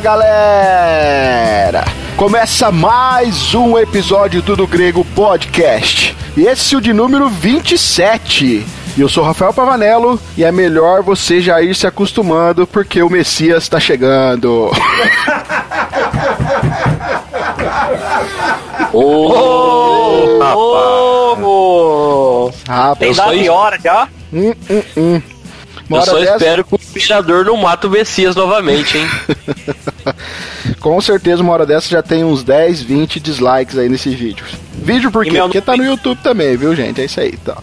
Fala galera! Começa mais um episódio do Do Grego Podcast. E esse é o de número 27. E eu sou Rafael Pavanello e é melhor você já ir se acostumando porque o Messias está chegando. Ô, Ô, Rapaz, Tem Eu dado só de hora já? hum, hum, hum. Uma eu só dessa- espero que o imperador não mata o Messias novamente, hein? Com certeza, uma hora dessa já tem uns 10, 20 dislikes aí nesse vídeo. Vídeo por quê? meu Porque tá no YouTube também, viu, gente? É isso aí, então.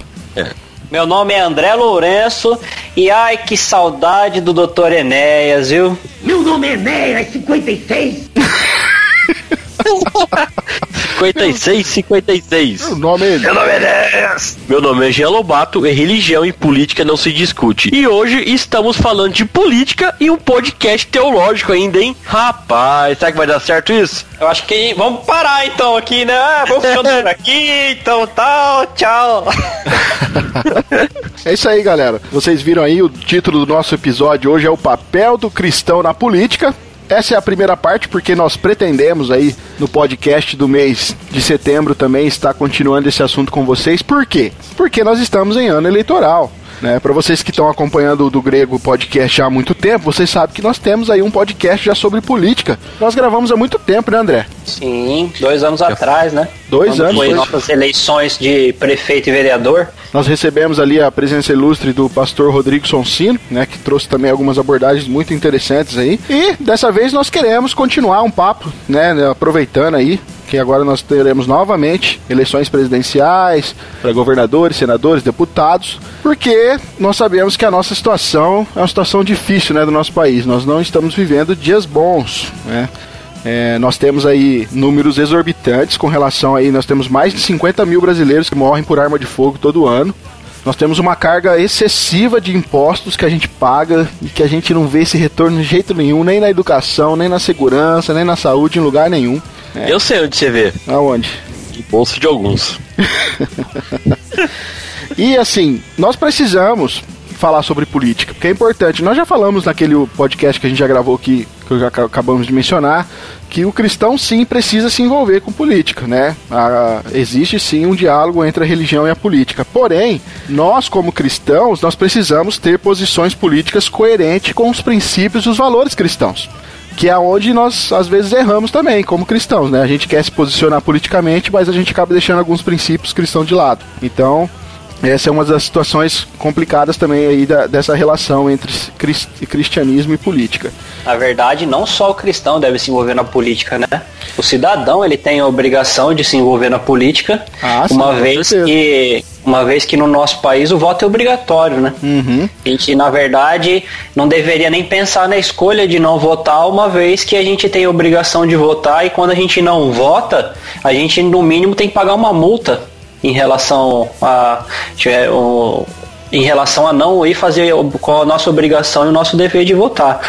Meu nome é André Lourenço e ai que saudade do Dr. Enéas, viu? Meu nome é Enéas 56. 56, 56. O nome é Meu nome é. Meu nome é Jean Lobato e religião e política não se discute. E hoje estamos falando de política e um podcast teológico ainda, hein? Rapaz, será que vai dar certo isso? Eu acho que vamos parar então aqui, né? Ah, vamos ficando por aqui, então tal, tchau. É isso aí, galera. Vocês viram aí o título do nosso episódio hoje é o papel do cristão na política. Essa é a primeira parte porque nós pretendemos aí no podcast do mês de setembro também estar continuando esse assunto com vocês. Por quê? Porque nós estamos em ano eleitoral. Né, para vocês que estão acompanhando o do Grego Podcast há muito tempo, vocês sabem que nós temos aí um podcast já sobre política. Nós gravamos há muito tempo, né, André? Sim, dois anos atrás, né? Dois Quando anos, Foi dois. nossas eleições de prefeito e vereador. Nós recebemos ali a presença ilustre do pastor Rodrigo Sonsino, né, que trouxe também algumas abordagens muito interessantes aí. E dessa vez nós queremos continuar um papo, né, né, aproveitando aí que agora nós teremos novamente eleições presidenciais para governadores, senadores, deputados, porque nós sabemos que a nossa situação é uma situação difícil, né, do nosso país. Nós não estamos vivendo dias bons, né? É, nós temos aí números exorbitantes com relação aí, nós temos mais de 50 mil brasileiros que morrem por arma de fogo todo ano. Nós temos uma carga excessiva de impostos que a gente paga e que a gente não vê esse retorno de jeito nenhum, nem na educação, nem na segurança, nem na saúde, em lugar nenhum. É. Eu sei onde você vê. Aonde? No bolso de alguns. E assim, nós precisamos falar sobre política, porque é importante. Nós já falamos naquele podcast que a gente já gravou aqui, que já ac- acabamos de mencionar, que o cristão sim precisa se envolver com política, né? Existe sim um diálogo entre a religião e a política. Porém, nós como cristãos, nós precisamos ter posições políticas coerentes com os princípios e os valores cristãos. Que é onde nós às vezes erramos também, como cristãos, né? A gente quer se posicionar politicamente, mas a gente acaba deixando alguns princípios cristãos de lado. Então, essa é uma das situações complicadas também aí da- dessa relação entre cris- cristianismo e política. Na verdade, não só o cristão deve se envolver na política, né? O cidadão ele tem a obrigação de se envolver na política, Ah, uma vez que uma vez que no nosso país o voto é obrigatório, né? Uhum. A gente, na verdade, não deveria nem pensar na escolha de não votar, uma vez que a gente tem a obrigação de votar e quando a gente não vota, a gente no mínimo tem que pagar uma multa em relação a tiver, em relação a não ir fazer com a nossa obrigação e o nosso dever de votar.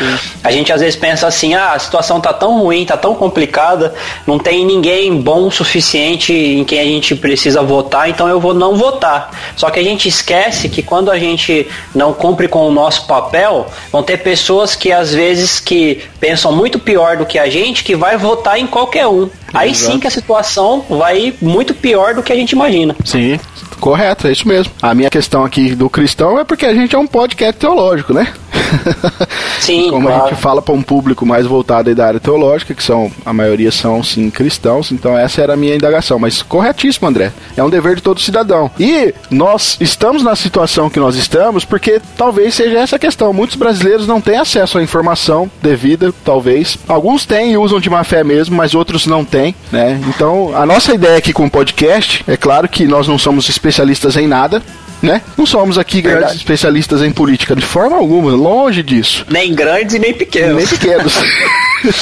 A gente às vezes pensa assim, ah, a situação tá tão ruim, tá tão complicada, não tem ninguém bom o suficiente em quem a gente precisa votar, então eu vou não votar. Só que a gente esquece que quando a gente não cumpre com o nosso papel, vão ter pessoas que às vezes que pensam muito pior do que a gente, que vai votar em qualquer um. Aí Exato. sim que a situação vai muito pior do que a gente imagina. Sim, correto, é isso mesmo. A minha questão aqui do cristão é porque a gente é um podcast teológico, né? Sim, Como a claro. gente fala para um público mais voltado aí da área teológica, que são a maioria são sim cristãos, então essa era a minha indagação. Mas corretíssimo, André. É um dever de todo cidadão. E nós estamos na situação que nós estamos porque talvez seja essa a questão. Muitos brasileiros não têm acesso à informação devida, talvez. Alguns têm e usam de má fé mesmo, mas outros não têm, né? Então, a nossa ideia aqui com o podcast, é claro que nós não somos especialistas em nada, né? Não somos aqui grandes Verdade. especialistas em política de forma alguma, longe disso Nem grandes e nem pequenos. nem pequenos.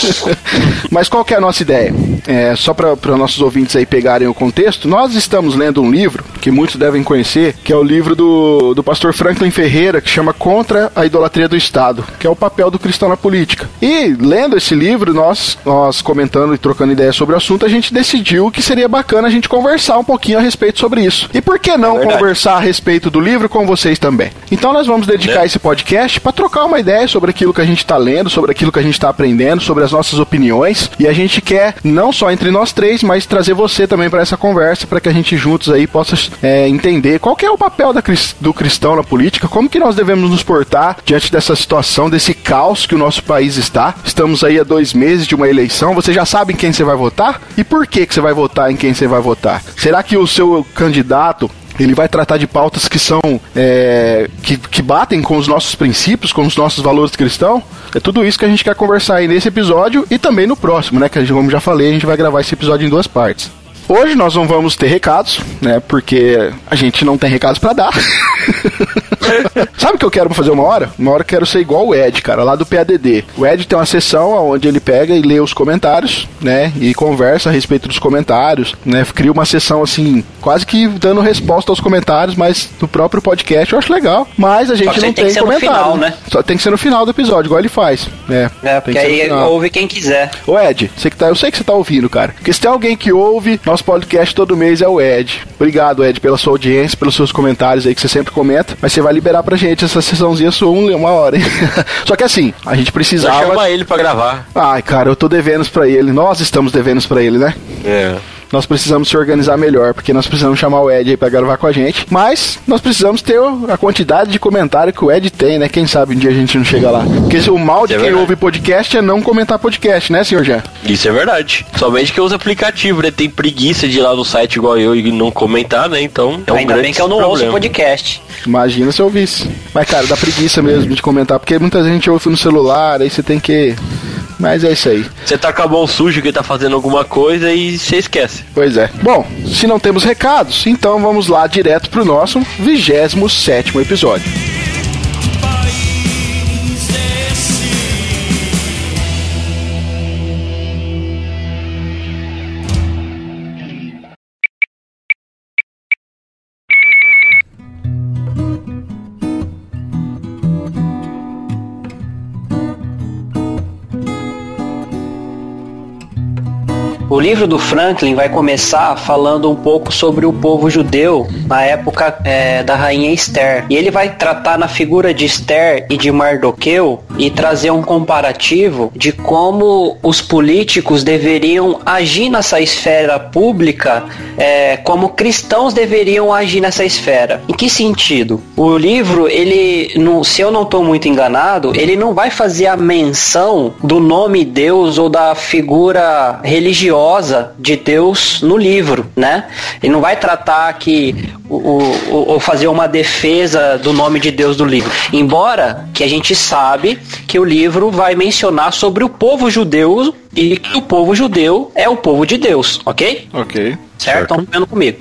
Mas qual que é a nossa ideia? é, só para nossos ouvintes aí pegarem o contexto, nós estamos lendo um livro que muitos devem conhecer, que é o livro do, do pastor Franklin Ferreira, que chama Contra a Idolatria do Estado, que é o papel do cristão na política. E lendo esse livro, nós, nós comentando e trocando ideias sobre o assunto, a gente decidiu que seria bacana a gente conversar um pouquinho a respeito sobre isso. E por que não é conversar a respeito do livro com vocês também? Então nós vamos dedicar é. esse podcast para trocar uma ideia sobre aquilo que a gente está lendo, sobre aquilo que a gente está aprendendo, sobre as nossas opiniões. E a gente quer, não só entre nós três, mas trazer você também para essa conversa, para que a gente juntos aí possa é, entender qual é o papel da, do cristão na política, como que nós devemos nos portar diante dessa situação, desse caos que o nosso país está. Estamos aí há dois meses de uma eleição. Você já sabe em quem você vai votar? E por que, que você vai votar em quem você vai votar? Será que o seu candidato ele vai tratar de pautas que são é, que, que batem com os nossos princípios, com os nossos valores cristãos. É tudo isso que a gente quer conversar aí nesse episódio e também no próximo, né? Que como já falei, a gente vai gravar esse episódio em duas partes. Hoje nós não vamos ter recados, né? Porque a gente não tem recados para dar. Sabe o que eu quero fazer uma hora? Uma hora eu quero ser igual o Ed, cara, lá do PADD. O Ed tem uma sessão onde ele pega e lê os comentários, né? E conversa a respeito dos comentários, né? Cria uma sessão assim, quase que dando resposta aos comentários, mas no próprio podcast eu acho legal. Mas a gente não tem, tem comentário. Final, né? Só tem que ser no final do episódio, igual ele faz. É, é porque aí ouve quem quiser. Ô Ed, você que tá, eu sei que você tá ouvindo, cara. Porque se tem alguém que ouve, nosso podcast todo mês é o Ed. Obrigado, Ed, pela sua audiência, pelos seus comentários aí que você sempre comenta. Mas você vai liberar pra gente essa sessãozinha sua uma hora? Só que assim, a gente precisava. chama ele pra gravar. Ai, cara, eu tô devendo pra ele. Nós estamos devendo pra ele, né? É nós precisamos se organizar melhor, porque nós precisamos chamar o Ed aí pra gravar com a gente. Mas nós precisamos ter a quantidade de comentário que o Ed tem, né? Quem sabe um dia a gente não chega lá. Porque o mal de é quem verdade. ouve podcast é não comentar podcast, né, senhor Jean? Isso é verdade. Somente que usa aplicativo, né? Tem preguiça de ir lá no site igual eu e não comentar, né? Então é um Ainda bem que eu não problema. ouço podcast. Imagina se eu ouvisse. Mas, cara, dá preguiça mesmo de comentar, porque muita gente ouve no celular, aí você tem que mas é isso aí. Você tá com a mão suja que tá fazendo alguma coisa e você esquece. Pois é. Bom, se não temos recados, então vamos lá direto pro nosso 27 episódio. O livro do Franklin vai começar falando um pouco sobre o povo judeu na época é, da rainha Esther. E ele vai tratar na figura de Esther e de Mardoqueu e trazer um comparativo de como os políticos deveriam agir nessa esfera pública, é, como cristãos deveriam agir nessa esfera. Em que sentido? O livro, ele, se eu não estou muito enganado, ele não vai fazer a menção do nome Deus ou da figura religiosa de Deus no livro, né? Ele não vai tratar que ou fazer uma defesa do nome de Deus do livro. Embora que a gente sabe que o livro vai mencionar sobre o povo judeu e que o povo judeu é o povo de Deus, ok? Ok. Certo? Estão vendo comigo.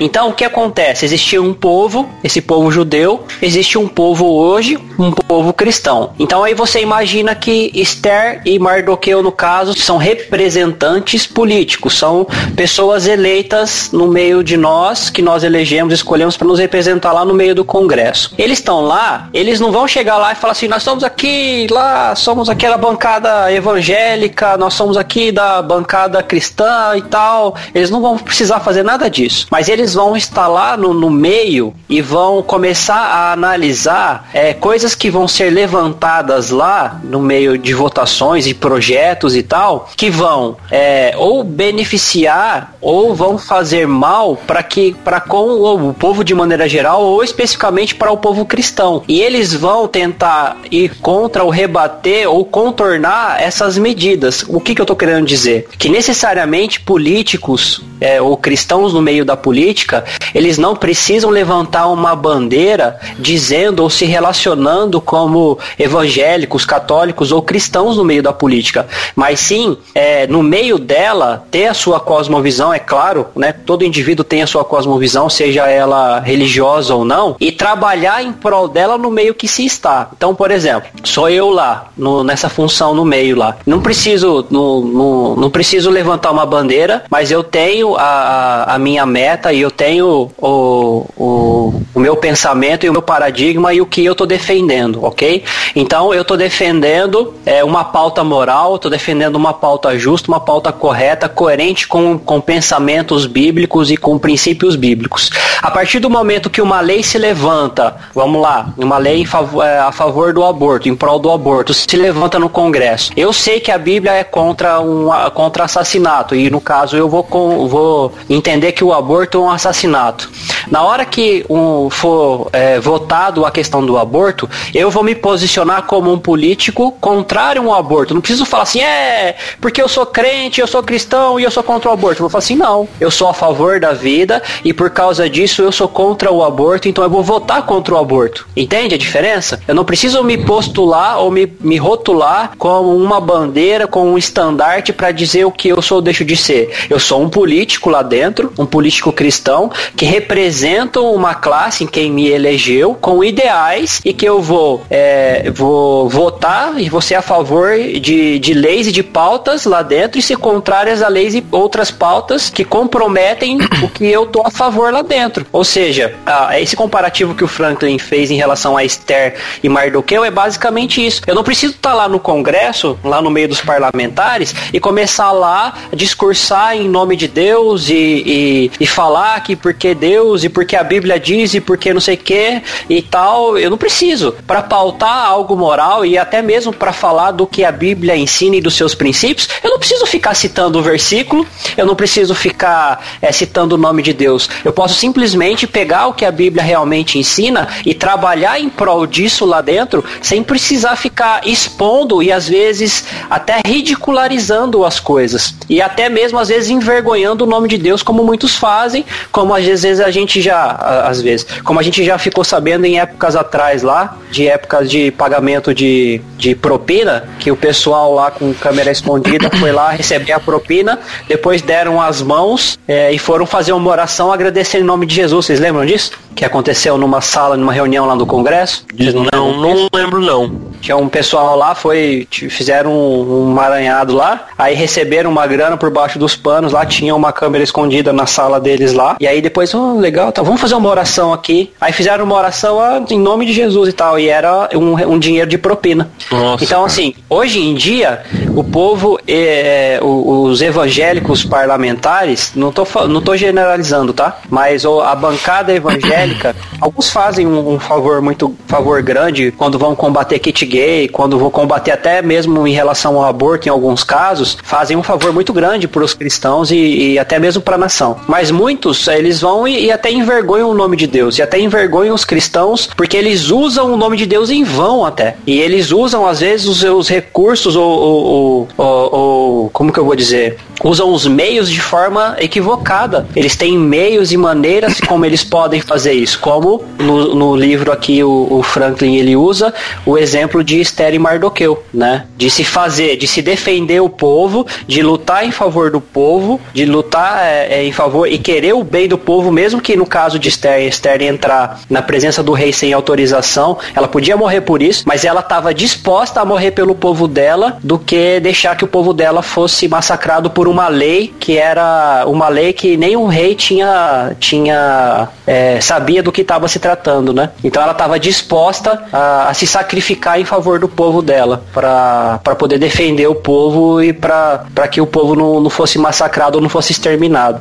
Então, o que acontece? Existia um povo, esse povo judeu, existe um povo hoje, um povo cristão. Então, aí você imagina que Esther e Mardoqueu, no caso, são representantes políticos, são pessoas eleitas no meio de nós, que nós elegemos, escolhemos para nos representar lá no meio do Congresso. Eles estão lá, eles não vão chegar lá e falar assim: nós somos aqui, lá, somos aquela bancada evangélica, nós somos aqui da bancada cristã e tal. Eles não vão precisar fazer nada disso. Mas eles vão estar lá no, no meio e vão começar a analisar é, coisas que vão ser levantadas lá no meio de votações e projetos e tal, que vão é, ou beneficiar ou vão fazer mal para que para com o povo de maneira geral ou especificamente para o povo cristão. E eles vão tentar ir contra ou rebater ou contornar essas medidas. O que, que eu estou querendo dizer? Que necessariamente políticos é, ou cristãos no meio da política eles não precisam levantar uma bandeira dizendo ou se relacionando como evangélicos, católicos ou cristãos no meio da política, mas sim é, no meio dela ter a sua cosmovisão, é claro, né? Todo indivíduo tem a sua cosmovisão, seja ela religiosa ou não, e trabalhar em prol dela no meio que se está. Então, por exemplo, sou eu lá, no, nessa função no meio lá. Não preciso, não preciso levantar uma bandeira, mas eu tenho a, a, minha meta e eu tenho o, o, o meu pensamento e o meu paradigma e o que eu estou defendendo, ok? Então eu estou defendendo é, uma pauta moral, estou defendendo uma pauta justa, uma pauta correta, coerente com, com pensamentos bíblicos e com princípios bíblicos. A partir do momento que uma lei se levanta, vamos lá, uma lei é, a favor do aborto, em prol do aborto, se levanta no Congresso. Eu sei que a Bíblia é contra um contra assassinato e no caso eu vou, vou entender que o aborto é um assassinato. Na hora que um, for é, votado a questão do aborto, eu vou me posicionar como um político contrário ao aborto. Não preciso falar assim, é, porque eu sou crente, eu sou cristão e eu sou contra o aborto. Eu vou falar assim, não, eu sou a favor da vida e por causa disso eu sou contra o aborto, então eu vou votar contra o aborto. Entende a diferença? Eu não preciso me postular ou me, me rotular como uma bandeira, com um estandarte para dizer o que eu sou ou deixo de ser. Eu sou um político lá dentro, um político cristão que representa uma classe em quem me elegeu com ideais e que eu vou, é, vou votar e ser a favor de, de leis e de pautas lá dentro e ser contrárias a leis e outras pautas que comprometem o que eu tô a favor lá dentro. Ou seja, esse comparativo que o Franklin fez em relação a Esther e Mardoqueu é basicamente isso. Eu não preciso estar tá lá no Congresso, lá no meio dos parlamentares, e começar lá a discursar em nome de Deus e, e, e falar que porque Deus e porque a Bíblia diz e porque não sei o que e tal. Eu não preciso. Para pautar algo moral e até mesmo para falar do que a Bíblia ensina e dos seus princípios, eu não preciso ficar citando o versículo, eu não preciso ficar é, citando o nome de Deus. Eu posso simplesmente pegar o que a Bíblia realmente ensina e trabalhar em prol disso lá dentro, sem precisar ficar expondo e às vezes até ridicularizando as coisas. E até mesmo às vezes envergonhando o nome de Deus, como muitos fazem, como às vezes a gente já, às vezes, como a gente já ficou sabendo em épocas atrás lá, de épocas de pagamento de, de propina, que o pessoal lá com câmera escondida foi lá receber a propina, depois deram as mãos é, e foram fazer uma oração agradecendo em nome de Jesus. Vocês lembram disso? Que aconteceu numa sala, numa reunião lá do Congresso? Não, não, não lembro não. Tinha um pessoal lá, foi, fizeram um, um maranhado lá, aí receberam uma grana por baixo dos panos, lá tinha uma câmera escondida na sala deles lá, e aí depois, oh, legal, tá, vamos fazer uma oração aqui. Aí fizeram uma oração ah, em nome de Jesus e tal, e era um, um dinheiro de propina. Nossa, então, assim, hoje em dia, o povo, é, os evangélicos parlamentares, não tô, não tô generalizando, tá? Mas a bancada evangélica, alguns fazem um, um favor muito favor grande quando vão combater kit gay, quando vão combater até mesmo em relação ao aborto em alguns casos, fazem um favor muito grande para os cristãos e, e, até mesmo para a nação. Mas muitos, eles vão e, e, até envergonham o nome de Deus, e até envergonham os cristãos, porque eles usam o nome de Deus em vão até. E eles usam, às vezes, os seus recursos ou, ou, ou, ou como que eu vou dizer? Usam os meios de forma equivocada. Eles têm meios e maneiras como eles podem fazer isso. Como no, no livro aqui o, o Franklin ele usa o exemplo de Esther e Mardoqueu, né? De se fazer, de se defender o povo, de lutar em favor do povo, de lutar é, é, em favor e querer o bem do povo, mesmo que no caso de Esther, Esther entrar na presença do rei sem autorização, ela podia morrer por isso, mas ela estava disposta a morrer pelo povo dela do que deixar que o povo dela fosse massacrado por uma lei que era uma lei que nem o rei tinha tinha é, sabia do que estava se tratando, né? Então ela estava disposta a, a se sacrificar em favor do povo dela, para poder defender o povo e para que o povo não, não fosse massacrado ou não fosse exterminado.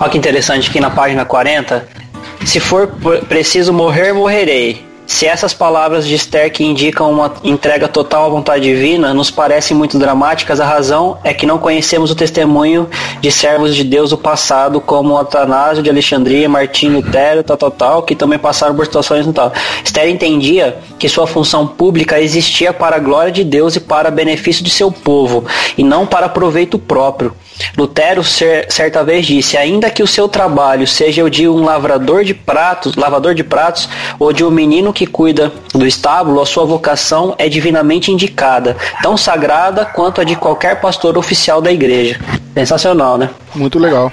Olha que interessante aqui na página 40. Se for preciso morrer, morrerei. Se essas palavras de Esther que indicam uma entrega total à vontade divina nos parecem muito dramáticas, a razão é que não conhecemos o testemunho de servos de Deus do passado, como Atanásio de Alexandria, Martinho Lutero, tal, tal, tal, que também passaram por situações e tal. Esther entendia que sua função pública existia para a glória de Deus e para benefício de seu povo, e não para proveito próprio. Lutero certa vez disse: ainda que o seu trabalho seja o de um lavrador de pratos, lavador de pratos, ou de um menino que cuida do estábulo, a sua vocação é divinamente indicada, tão sagrada quanto a de qualquer pastor oficial da igreja. Sensacional, né? Muito legal.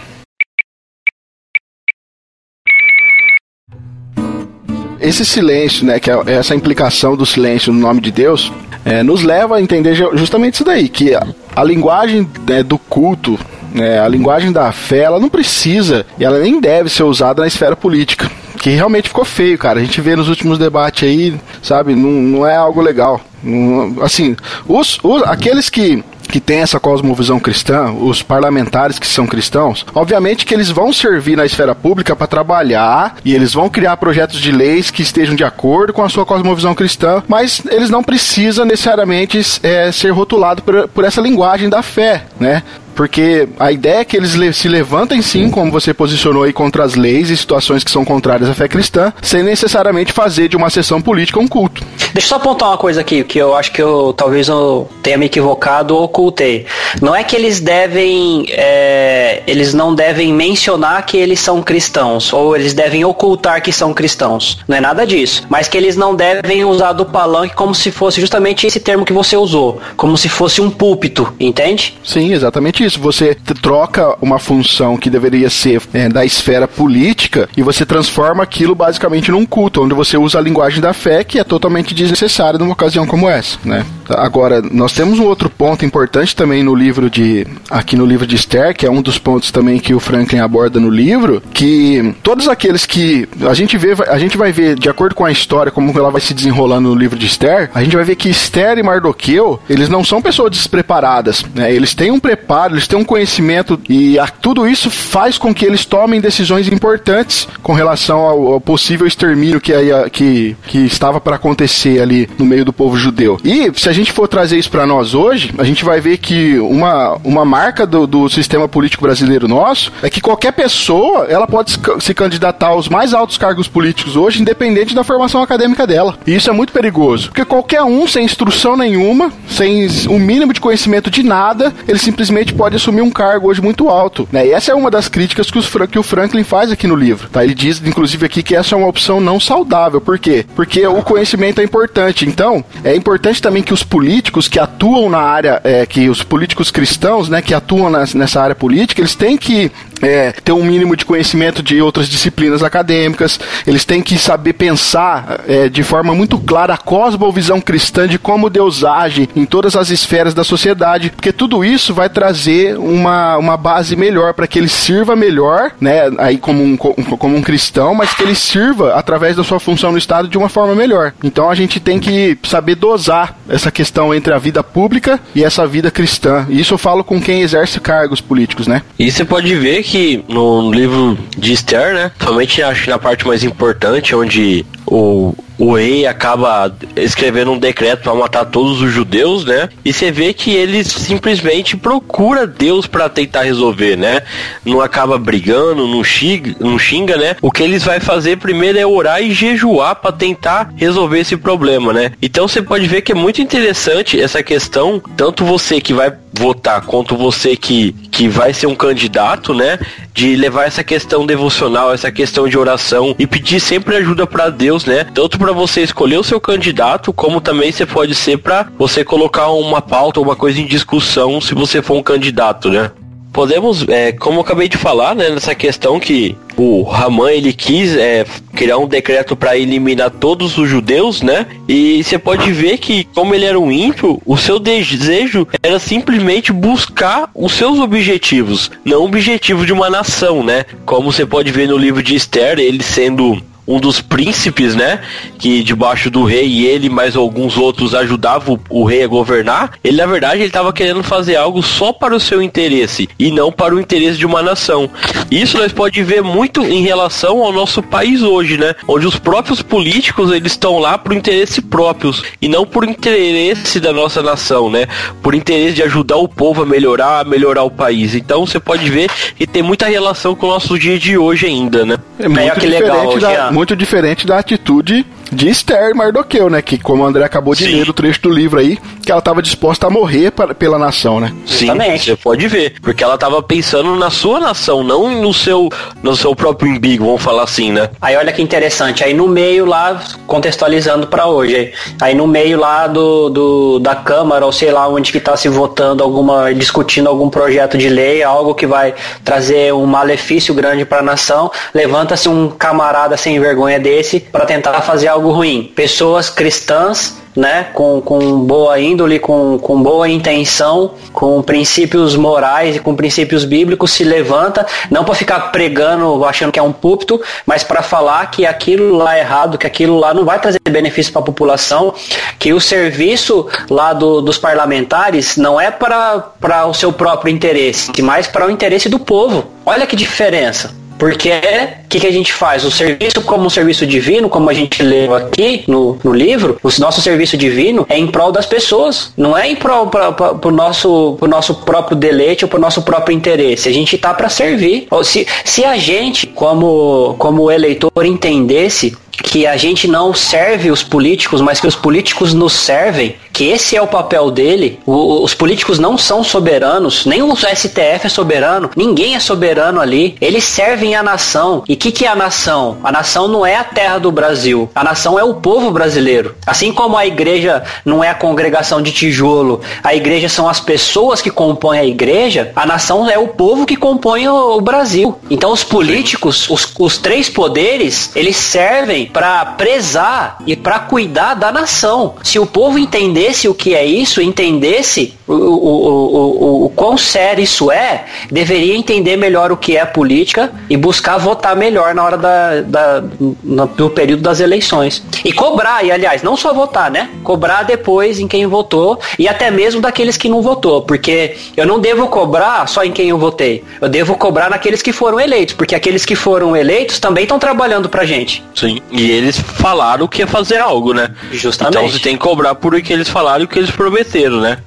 Esse silêncio, né, que é essa implicação do silêncio no nome de Deus, é, nos leva a entender justamente isso daí, que a linguagem né, do culto, né, a linguagem da fé, ela não precisa e ela nem deve ser usada na esfera política. Que realmente ficou feio, cara. A gente vê nos últimos debates aí, sabe? Não, não é algo legal. Não, assim, os, os, aqueles que que tem essa cosmovisão cristã, os parlamentares que são cristãos, obviamente que eles vão servir na esfera pública para trabalhar e eles vão criar projetos de leis que estejam de acordo com a sua cosmovisão cristã, mas eles não precisam necessariamente é, ser rotulados por, por essa linguagem da fé, né? Porque a ideia é que eles se levantem sim, como você posicionou aí, contra as leis e situações que são contrárias à fé cristã, sem necessariamente fazer de uma sessão política um culto. Deixa eu só apontar uma coisa aqui, que eu acho que eu talvez eu tenha me equivocado ou ocultei. Não é que eles devem. É, eles não devem mencionar que eles são cristãos, ou eles devem ocultar que são cristãos. Não é nada disso. Mas que eles não devem usar do palanque como se fosse justamente esse termo que você usou. Como se fosse um púlpito, entende? Sim, exatamente isso. Você troca uma função que deveria ser é, da esfera política e você transforma aquilo basicamente num culto, onde você usa a linguagem da fé, que é totalmente desnecessária numa ocasião como essa, né? Agora, nós temos um outro ponto importante também no livro de. aqui no livro de Esther, que é um dos pontos também que o Franklin aborda no livro, que todos aqueles que. A gente vê, a gente vai ver, de acordo com a história, como ela vai se desenrolando no livro de Esther, a gente vai ver que Esther e Mardoqueu, eles não são pessoas despreparadas, né? Eles têm um preparo, eles têm um conhecimento e a, tudo isso faz com que eles tomem decisões importantes com relação ao, ao possível extermínio que, aí, que, que estava para acontecer ali no meio do povo judeu. E se a gente for trazer isso para nós hoje, a gente vai ver que uma, uma marca do, do sistema político brasileiro nosso é que qualquer pessoa ela pode se candidatar aos mais altos cargos políticos hoje, independente da formação acadêmica dela. E isso é muito perigoso, porque qualquer um sem instrução nenhuma, sem o mínimo de conhecimento de nada, ele simplesmente pode assumir um cargo hoje muito alto. Né? E essa é uma das críticas que, os, que o Franklin faz aqui no livro. Tá? Ele diz, inclusive, aqui que essa é uma opção não saudável. Por quê? Porque o conhecimento é importante. Então, é importante também que os políticos que atuam na área, é, que os políticos cristãos, né, que atuam nessa área política, eles têm que é, ter um mínimo de conhecimento de outras disciplinas acadêmicas, eles têm que saber pensar é, de forma muito clara a cosmovisão cristã de como Deus age em todas as esferas da sociedade, porque tudo isso vai trazer uma, uma base melhor para que ele sirva melhor, né, aí como um, como um cristão, mas que ele sirva através da sua função no Estado de uma forma melhor. Então a gente tem que saber dosar essa questão entre a vida pública e essa vida cristã. Isso eu falo com quem exerce cargos políticos, né? E você pode ver que no livro de Esther, né? Somente acho na parte mais importante, onde o, o rei acaba escrevendo um decreto para matar todos os judeus, né? E você vê que ele simplesmente procura Deus para tentar resolver, né? Não acaba brigando, não xinga, não xinga, né? O que eles vai fazer primeiro é orar e jejuar para tentar resolver esse problema, né? Então você pode ver que é muito interessante essa questão, tanto você que vai votar quanto você que, que vai ser um candidato, né? De levar essa questão devocional, essa questão de oração e pedir sempre ajuda para Deus, né? Tanto para você escolher o seu candidato, como também você pode ser para você colocar uma pauta, uma coisa em discussão se você for um candidato, né? Podemos, é, como eu acabei de falar, né, nessa questão que o Raman ele quis é, criar um decreto para eliminar todos os judeus, né? E você pode ver que, como ele era um ímpio, o seu desejo era simplesmente buscar os seus objetivos, não o objetivo de uma nação, né? Como você pode ver no livro de Esther, ele sendo um dos príncipes, né? Que debaixo do rei e ele mais alguns outros ajudavam o, o rei a governar. Ele, na verdade, ele estava querendo fazer algo só para o seu interesse e não para o interesse de uma nação. Isso nós pode ver muito em relação ao nosso país hoje, né? Onde os próprios políticos eles estão lá por interesse próprios e não por interesse da nossa nação, né? Por interesse de ajudar o povo a melhorar, a melhorar o país. Então você pode ver que tem muita relação com o nosso dia de hoje ainda, né? É muito, É, que legal, da. Muito diferente da atitude de Esther e Mardoqueu, né? Que como o André acabou de Sim. ler o trecho do livro aí, que ela estava disposta a morrer para- pela nação, né? Sim, Justamente. você pode ver, porque ela tava pensando na sua nação, não no seu no seu próprio umbigo, vamos falar assim, né? Aí olha que interessante, aí no meio lá, contextualizando pra hoje, aí, aí no meio lá do, do- da Câmara, ou sei lá onde que tá se votando alguma, discutindo algum projeto de lei, algo que vai trazer um malefício grande pra nação, levanta-se um camarada sem vergonha desse pra tentar fazer algo ruim. Pessoas cristãs né, com, com boa índole, com, com boa intenção, com princípios morais e com princípios bíblicos, se levanta, não para ficar pregando, achando que é um púlpito, mas para falar que aquilo lá é errado, que aquilo lá não vai trazer benefício para a população, que o serviço lá do- dos parlamentares não é para o seu próprio interesse, mas para o interesse do povo. Olha que diferença. Porque o que, que a gente faz? O serviço como um serviço divino, como a gente leu aqui no, no livro, o nosso serviço divino é em prol das pessoas, não é em prol para o nosso, pro nosso próprio deleite ou para o nosso próprio interesse. A gente tá para servir. Ou Se, se a gente, como, como eleitor, entendesse que a gente não serve os políticos, mas que os políticos nos servem, que esse é o papel dele. O- os políticos não são soberanos, nem o STF é soberano, ninguém é soberano ali. Eles servem a nação. E o que, que é a nação? A nação não é a terra do Brasil. A nação é o povo brasileiro. Assim como a igreja não é a congregação de tijolo, a igreja são as pessoas que compõem a igreja, a nação é o povo que compõe o, o Brasil. Então os políticos, os, os três poderes, eles servem para prezar e para cuidar da nação. Se o povo entendesse o que é isso, entendesse o, o, o, o, o quão sério isso é, deveria entender melhor o que é política e buscar votar melhor na hora da, da, no, do período das eleições. E cobrar, e aliás, não só votar, né? Cobrar depois em quem votou e até mesmo daqueles que não votou, porque eu não devo cobrar só em quem eu votei. Eu devo cobrar naqueles que foram eleitos, porque aqueles que foram eleitos também estão trabalhando pra gente. Sim. E eles falaram que ia fazer algo, né? Justamente. Então você tem que cobrar por o que eles falaram o que eles prometeram, né?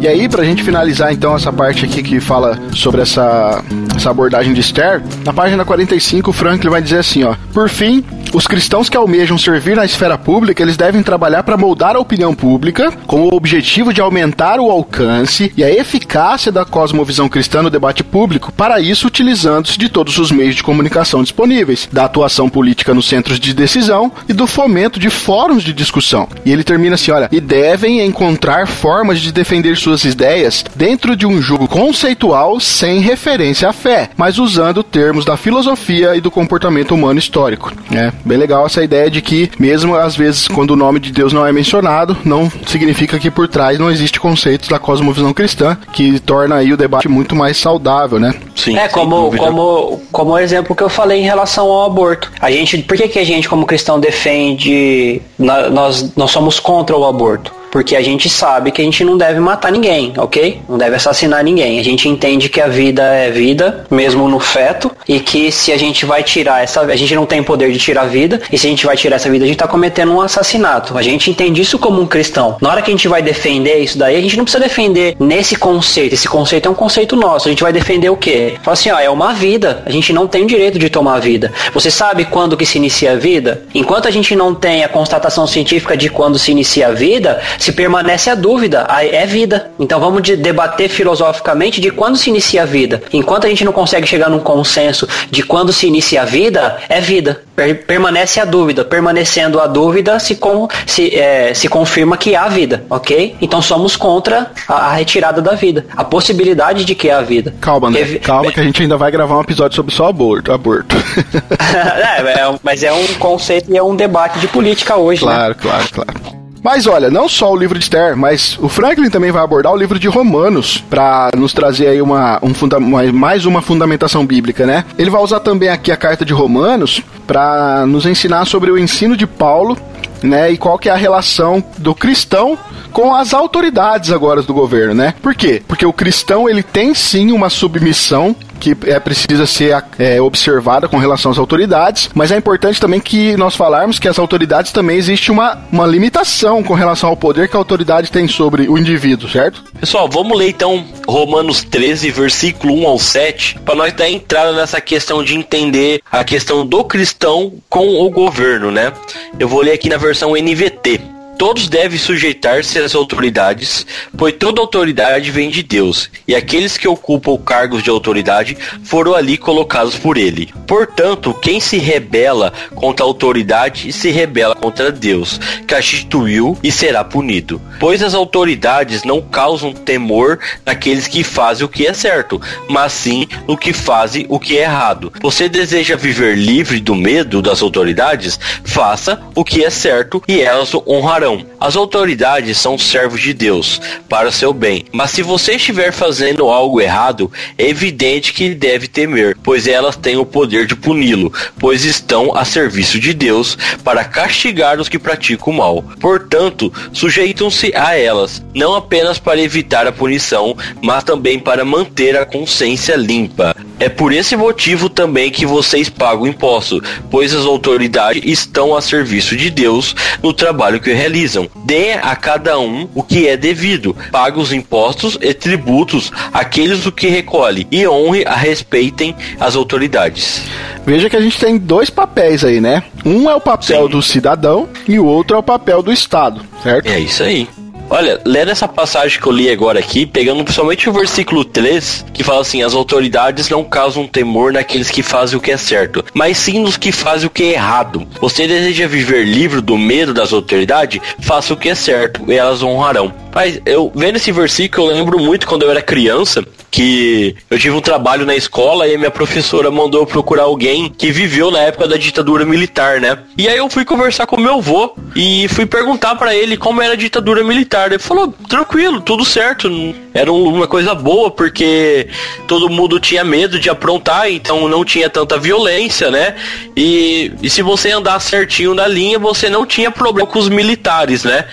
E aí, pra gente finalizar então essa parte aqui que fala sobre essa, essa abordagem de Esther, na página 45 o Franklin vai dizer assim, ó: Por fim, os cristãos que almejam servir na esfera pública, eles devem trabalhar para moldar a opinião pública com o objetivo de aumentar o alcance e a eficácia da cosmovisão cristã no debate público, para isso utilizando-se de todos os meios de comunicação disponíveis, da atuação política nos centros de decisão e do fomento de fóruns de discussão. E ele termina assim, olha, e devem encontrar formas de defender suas ideias dentro de um jogo conceitual sem referência à fé, mas usando termos da filosofia e do comportamento humano histórico. É bem legal essa ideia de que, mesmo às vezes, quando o nome de Deus não é mencionado, não significa que por trás não existe conceitos da cosmovisão cristã, que torna aí o debate muito mais saudável, né? Sim. É, como, como, como o exemplo que eu falei em relação ao aborto. A gente, por que, que a gente, como cristão, defende. na- Nós, nós somos contra o aborto? Porque a gente sabe que a gente não deve matar ninguém, ok? Não deve assassinar ninguém. A gente entende que a vida é vida, mesmo no feto, e que se a gente vai tirar essa. A gente não tem poder de tirar a vida, e se a gente vai tirar essa vida, a gente tá cometendo um assassinato. A gente entende isso como um cristão. Na hora que a gente vai defender isso daí, a gente não precisa defender nesse conceito. Esse conceito é um conceito nosso. A gente vai defender o quê? Fala assim, ó, é uma vida. A gente não tem o direito de tomar a vida. Você sabe quando que se inicia a vida? Enquanto a gente não tem a constatação científica de quando se inicia a vida, se permanece a dúvida, é vida. Então vamos de- debater filosoficamente de quando se inicia a vida. Enquanto a gente não consegue chegar num consenso de quando se inicia a vida, é vida. Per- permanece a dúvida. Permanecendo a dúvida, se, com, se, é, se confirma que há vida, ok? Então somos contra a, a retirada da vida. A possibilidade de que há vida. Calma. Teve- Calma que a gente ainda vai gravar um episódio sobre só aborto. aborto. é, é mas é um conceito e é um debate de política hoje, né? claro, claro, claro. Mas olha, não só o livro de Esther, mas o Franklin também vai abordar o livro de Romanos para nos trazer aí uma, um funda mais uma fundamentação bíblica, né? Ele vai usar também aqui a carta de Romanos para nos ensinar sobre o ensino de Paulo né? E qual que é a relação do cristão com as autoridades agora do governo, né? Por quê? Porque o cristão ele tem sim uma submissão que é precisa ser é, observada com relação às autoridades, mas é importante também que nós falarmos que as autoridades também existe uma, uma limitação com relação ao poder que a autoridade tem sobre o indivíduo, certo? Pessoal, vamos ler então Romanos 13, versículo 1 ao 7, para nós dar entrada nessa questão de entender a questão do cristão com o governo, né? Eu vou ler aqui na versão NVT. Todos devem sujeitar-se às autoridades, pois toda autoridade vem de Deus, e aqueles que ocupam cargos de autoridade foram ali colocados por ele. Portanto, quem se rebela contra a autoridade se rebela contra Deus, que a instituiu e será punido. Pois as autoridades não causam temor naqueles que fazem o que é certo, mas sim no que fazem o que é errado. Você deseja viver livre do medo das autoridades? Faça o que é certo e elas o honrarão as autoridades são servos de Deus para seu bem, mas se você estiver fazendo algo errado, é evidente que deve temer, pois elas têm o poder de puni-lo, pois estão a serviço de Deus para castigar os que praticam o mal. Portanto, sujeitam-se a elas, não apenas para evitar a punição, mas também para manter a consciência limpa. É por esse motivo também que vocês pagam imposto, pois as autoridades estão a serviço de Deus no trabalho que realizam. Dê a cada um o que é devido, pague os impostos e tributos àqueles o que recolhe e honre a respeitem as autoridades. Veja que a gente tem dois papéis aí, né? Um é o papel Sim. do cidadão e o outro é o papel do Estado, certo? É isso aí. Olha, lendo essa passagem que eu li agora aqui, pegando principalmente o versículo 3, que fala assim: as autoridades não causam temor naqueles que fazem o que é certo, mas sim nos que fazem o que é errado. Você deseja viver livre do medo das autoridades? Faça o que é certo e elas honrarão. Mas eu vendo esse versículo, eu lembro muito quando eu era criança que eu tive um trabalho na escola e a minha professora mandou eu procurar alguém que viveu na época da ditadura militar, né? E aí eu fui conversar com meu avô e fui perguntar para ele como era a ditadura militar. Ele falou: "Tranquilo, tudo certo. Era uma coisa boa porque todo mundo tinha medo de aprontar, então não tinha tanta violência, né? E, e se você andar certinho na linha, você não tinha problema com os militares, né?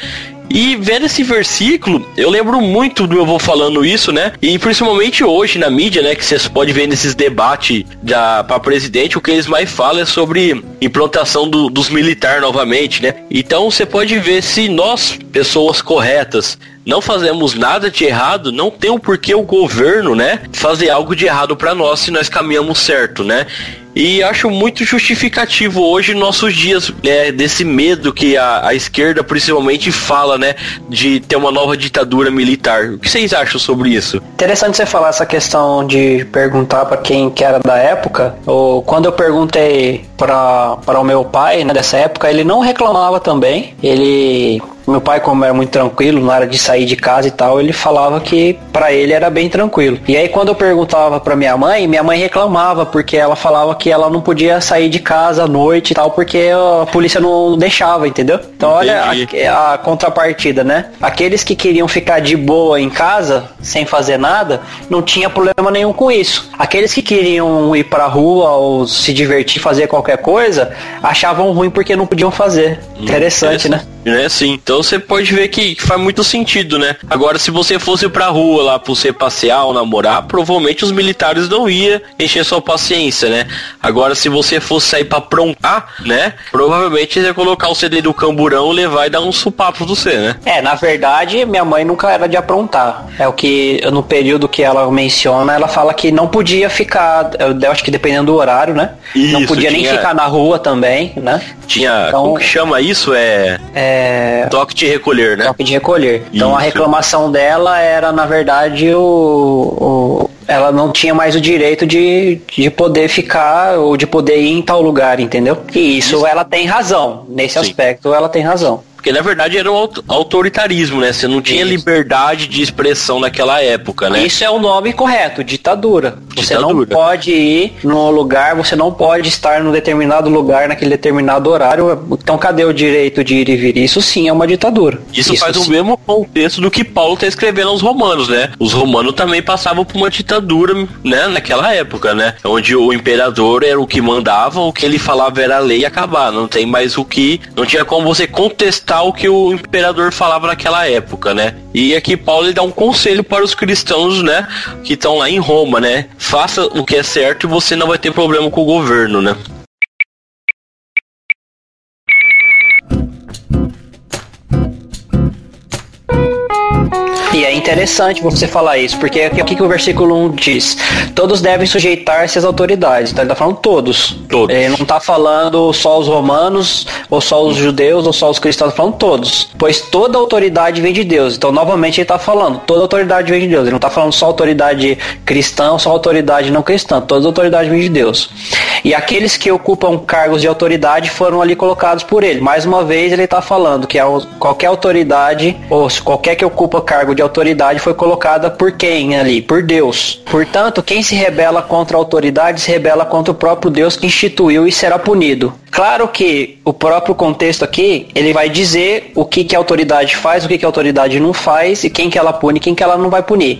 E vendo esse versículo, eu lembro muito do meu avô falando isso, né? E principalmente hoje na mídia, né? Que vocês podem ver nesses debates da, para presidente, o que eles mais falam é sobre implantação do, dos militares novamente, né? Então você pode ver se nós, pessoas corretas, não fazemos nada de errado, não tem o porquê o governo, né, fazer algo de errado para nós se nós caminhamos certo, né? E acho muito justificativo hoje nossos dias né, desse medo que a, a, esquerda principalmente fala, né? De ter uma nova ditadura militar. O que vocês acham sobre isso? Interessante você falar essa questão de perguntar para quem que era da época. Ou quando eu perguntei para o meu pai né, dessa época, ele não reclamava também. Ele meu pai, como era muito tranquilo, na hora de sair de casa e tal, ele falava que para ele era bem tranquilo. E aí quando eu perguntava para minha mãe, minha mãe reclamava porque ela falava que ela não podia sair de casa à noite e tal porque a polícia não deixava, entendeu? Então olha a, a contrapartida, né? Aqueles que queriam ficar de boa em casa, sem fazer nada, não tinha problema nenhum com isso. Aqueles que queriam ir pra rua ou se divertir, fazer qualquer coisa, achavam ruim porque não podiam fazer. Hum, interessante, interessante, né? Né, sim. Então você pode ver que, faz muito sentido, né? Agora, se você fosse pra rua lá pra você passear ou namorar, provavelmente os militares não iam encher sua paciência, né? Agora, se você fosse sair pra aprontar, né? Provavelmente você ia colocar o CD do camburão, levar e dar um supapo pra você, né? É, na verdade, minha mãe nunca era de aprontar. É o que, no período que ela menciona, ela fala que não podia ficar, eu acho que dependendo do horário, né? Isso, não podia tinha... nem ficar na rua também, né? Tinha, então, como que chama isso? É é, toque de recolher, né? Toque de recolher. Então Isso. a reclamação dela era, na verdade, o, o, ela não tinha mais o direito de, de poder ficar ou de poder ir em tal lugar, entendeu? E isso, isso. ela tem razão. Nesse Sim. aspecto, ela tem razão. Porque na verdade era um autoritarismo, né? Você não tinha Isso. liberdade de expressão naquela época, né? Isso é o nome correto, ditadura. Você ditadura. não pode ir num lugar, você não pode estar num determinado lugar naquele determinado horário. Então cadê o direito de ir e vir? Isso sim é uma ditadura. Isso, Isso faz sim. o mesmo contexto do que Paulo está escrevendo aos romanos, né? Os romanos também passavam por uma ditadura, né? Naquela época, né? Onde o imperador era o que mandava, o que ele falava era a lei e acabar. Não tem mais o que. Não tinha como você contestar o que o imperador falava naquela época, né? E aqui Paulo ele dá um conselho para os cristãos, né? Que estão lá em Roma, né? Faça o que é certo e você não vai ter problema com o governo, né? E é interessante você falar isso, porque o que, que o versículo 1 diz? Todos devem sujeitar-se às autoridades. Então ele está falando todos. Todos. Ele não está falando só os romanos, ou só os judeus, ou só os cristãos, está falando todos. Pois toda autoridade vem de Deus. Então, novamente, ele está falando, toda autoridade vem de Deus. Ele não está falando só autoridade cristã ou só autoridade não cristã. Toda autoridade vem de Deus. E aqueles que ocupam cargos de autoridade foram ali colocados por ele. Mais uma vez, ele está falando que qualquer autoridade, ou qualquer que ocupa cargo de autoridade foi colocada por quem ali? Por Deus. Portanto, quem se rebela contra a autoridade se rebela contra o próprio Deus que instituiu e será punido. Claro que o próprio contexto aqui, ele vai dizer o que, que a autoridade faz, o que, que a autoridade não faz e quem que ela pune quem que ela não vai punir.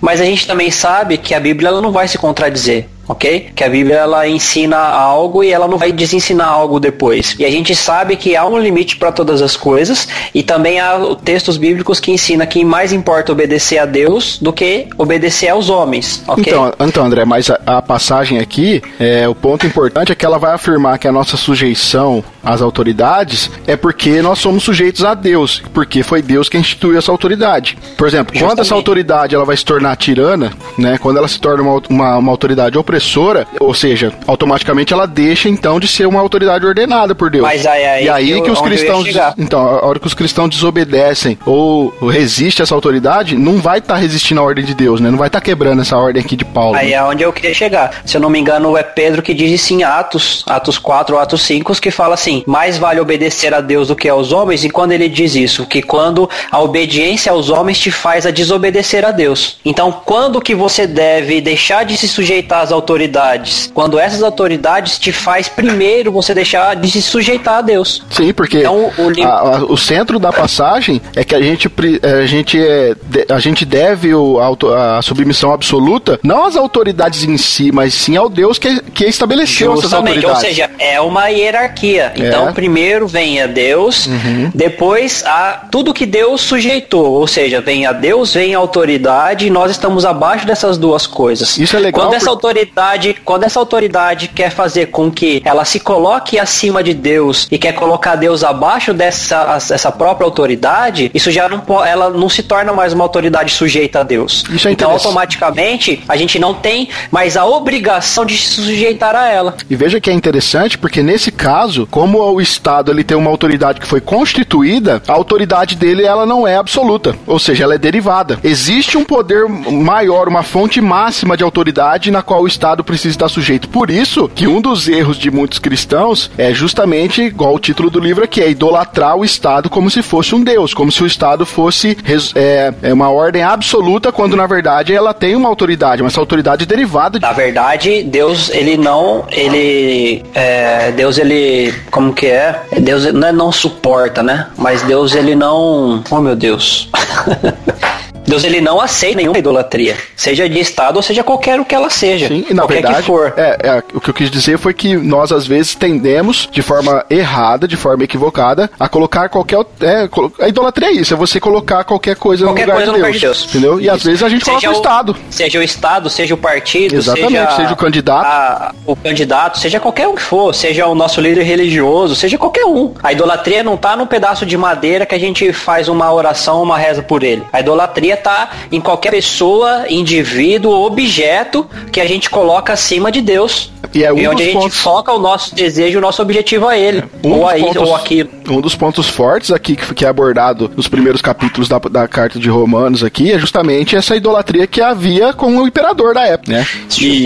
Mas a gente também sabe que a Bíblia ela não vai se contradizer ok? Que a Bíblia ela ensina algo e ela não vai desensinar algo depois. E a gente sabe que há um limite para todas as coisas e também há textos bíblicos que ensinam que mais importa obedecer a Deus do que obedecer aos homens, ok? Então, então André, mas a, a passagem aqui, é, o ponto importante é que ela vai afirmar que a nossa sujeição às autoridades é porque nós somos sujeitos a Deus, porque foi Deus que instituiu essa autoridade. Por exemplo, Justamente. quando essa autoridade ela vai se tornar tirana, né? Quando ela se torna uma, uma, uma autoridade opressora ou seja, automaticamente ela deixa então de ser uma autoridade ordenada por Deus. Mas aí, aí e aí que, que os cristãos, então, a hora que os cristãos desobedecem ou resistem a essa autoridade, não vai estar tá resistindo à ordem de Deus, né? Não vai estar tá quebrando essa ordem aqui de Paulo. Aí né? é onde eu queria chegar. Se eu não me engano, é Pedro que diz em Atos, Atos 4 ou Atos 5, que fala assim: mais vale obedecer a Deus do que aos homens. E quando ele diz isso, que quando a obediência aos homens te faz a desobedecer a Deus. Então, quando que você deve deixar de se sujeitar às autoridades? Quando essas autoridades te faz primeiro você deixar de se sujeitar a Deus. Sim, porque então, o, a, a, o centro da passagem é que a gente, a gente, é, a gente deve o, a, a, submissão absoluta não às autoridades em si, mas sim ao Deus que, que estabeleceu Justamente, essas autoridades. Ou seja, é uma hierarquia. É. Então, primeiro vem a Deus, uhum. depois a tudo que Deus sujeitou. Ou seja, vem a Deus, vem a autoridade, e nós estamos abaixo dessas duas coisas. Isso é legal. Quando essa autoridade autoridade, quando essa autoridade quer fazer com que ela se coloque acima de Deus e quer colocar Deus abaixo dessa essa própria autoridade, isso já não ela não se torna mais uma autoridade sujeita a Deus. Isso é então automaticamente a gente não tem mais a obrigação de se sujeitar a ela. E veja que é interessante porque nesse caso, como o Estado ele tem uma autoridade que foi constituída, a autoridade dele ela não é absoluta, ou seja, ela é derivada. Existe um poder maior, uma fonte máxima de autoridade na qual o Estado precisa estar sujeito. Por isso que um dos erros de muitos cristãos é justamente, igual o título do livro aqui, é idolatrar o Estado como se fosse um Deus, como se o Estado fosse é, é uma ordem absoluta, quando na verdade ela tem uma autoridade, mas essa autoridade é derivada. De... Na verdade, Deus, ele não, ele, é, Deus, ele, como que é? Deus não, é, não suporta, né? Mas Deus, ele não, oh meu Deus. Deus ele não aceita nenhuma idolatria, seja de Estado ou seja qualquer o que ela seja. Sim, e na verdade, que for. É, é, o que eu quis dizer foi que nós às vezes tendemos, de forma errada, de forma equivocada, a colocar qualquer. É, a idolatria é isso, é você colocar qualquer coisa qualquer no lugar coisa de Deus. No de Deus. Entendeu? E às vezes a gente seja coloca o, o, Estado. Seja o Estado, seja o partido, Exatamente, seja, seja o candidato. A, o candidato, seja qualquer um que for, seja o nosso líder religioso, seja qualquer um. A idolatria não está num pedaço de madeira que a gente faz uma oração, uma reza por ele. A idolatria tá em qualquer pessoa, indivíduo, objeto que a gente coloca acima de Deus. E é um e onde a gente pontos... foca o nosso desejo, o nosso objetivo a ele. É, um ou a pontos... ou aquilo. um dos pontos fortes aqui que, que é abordado nos primeiros capítulos da, da carta de Romanos aqui é justamente essa idolatria que havia com o imperador da época, né? E,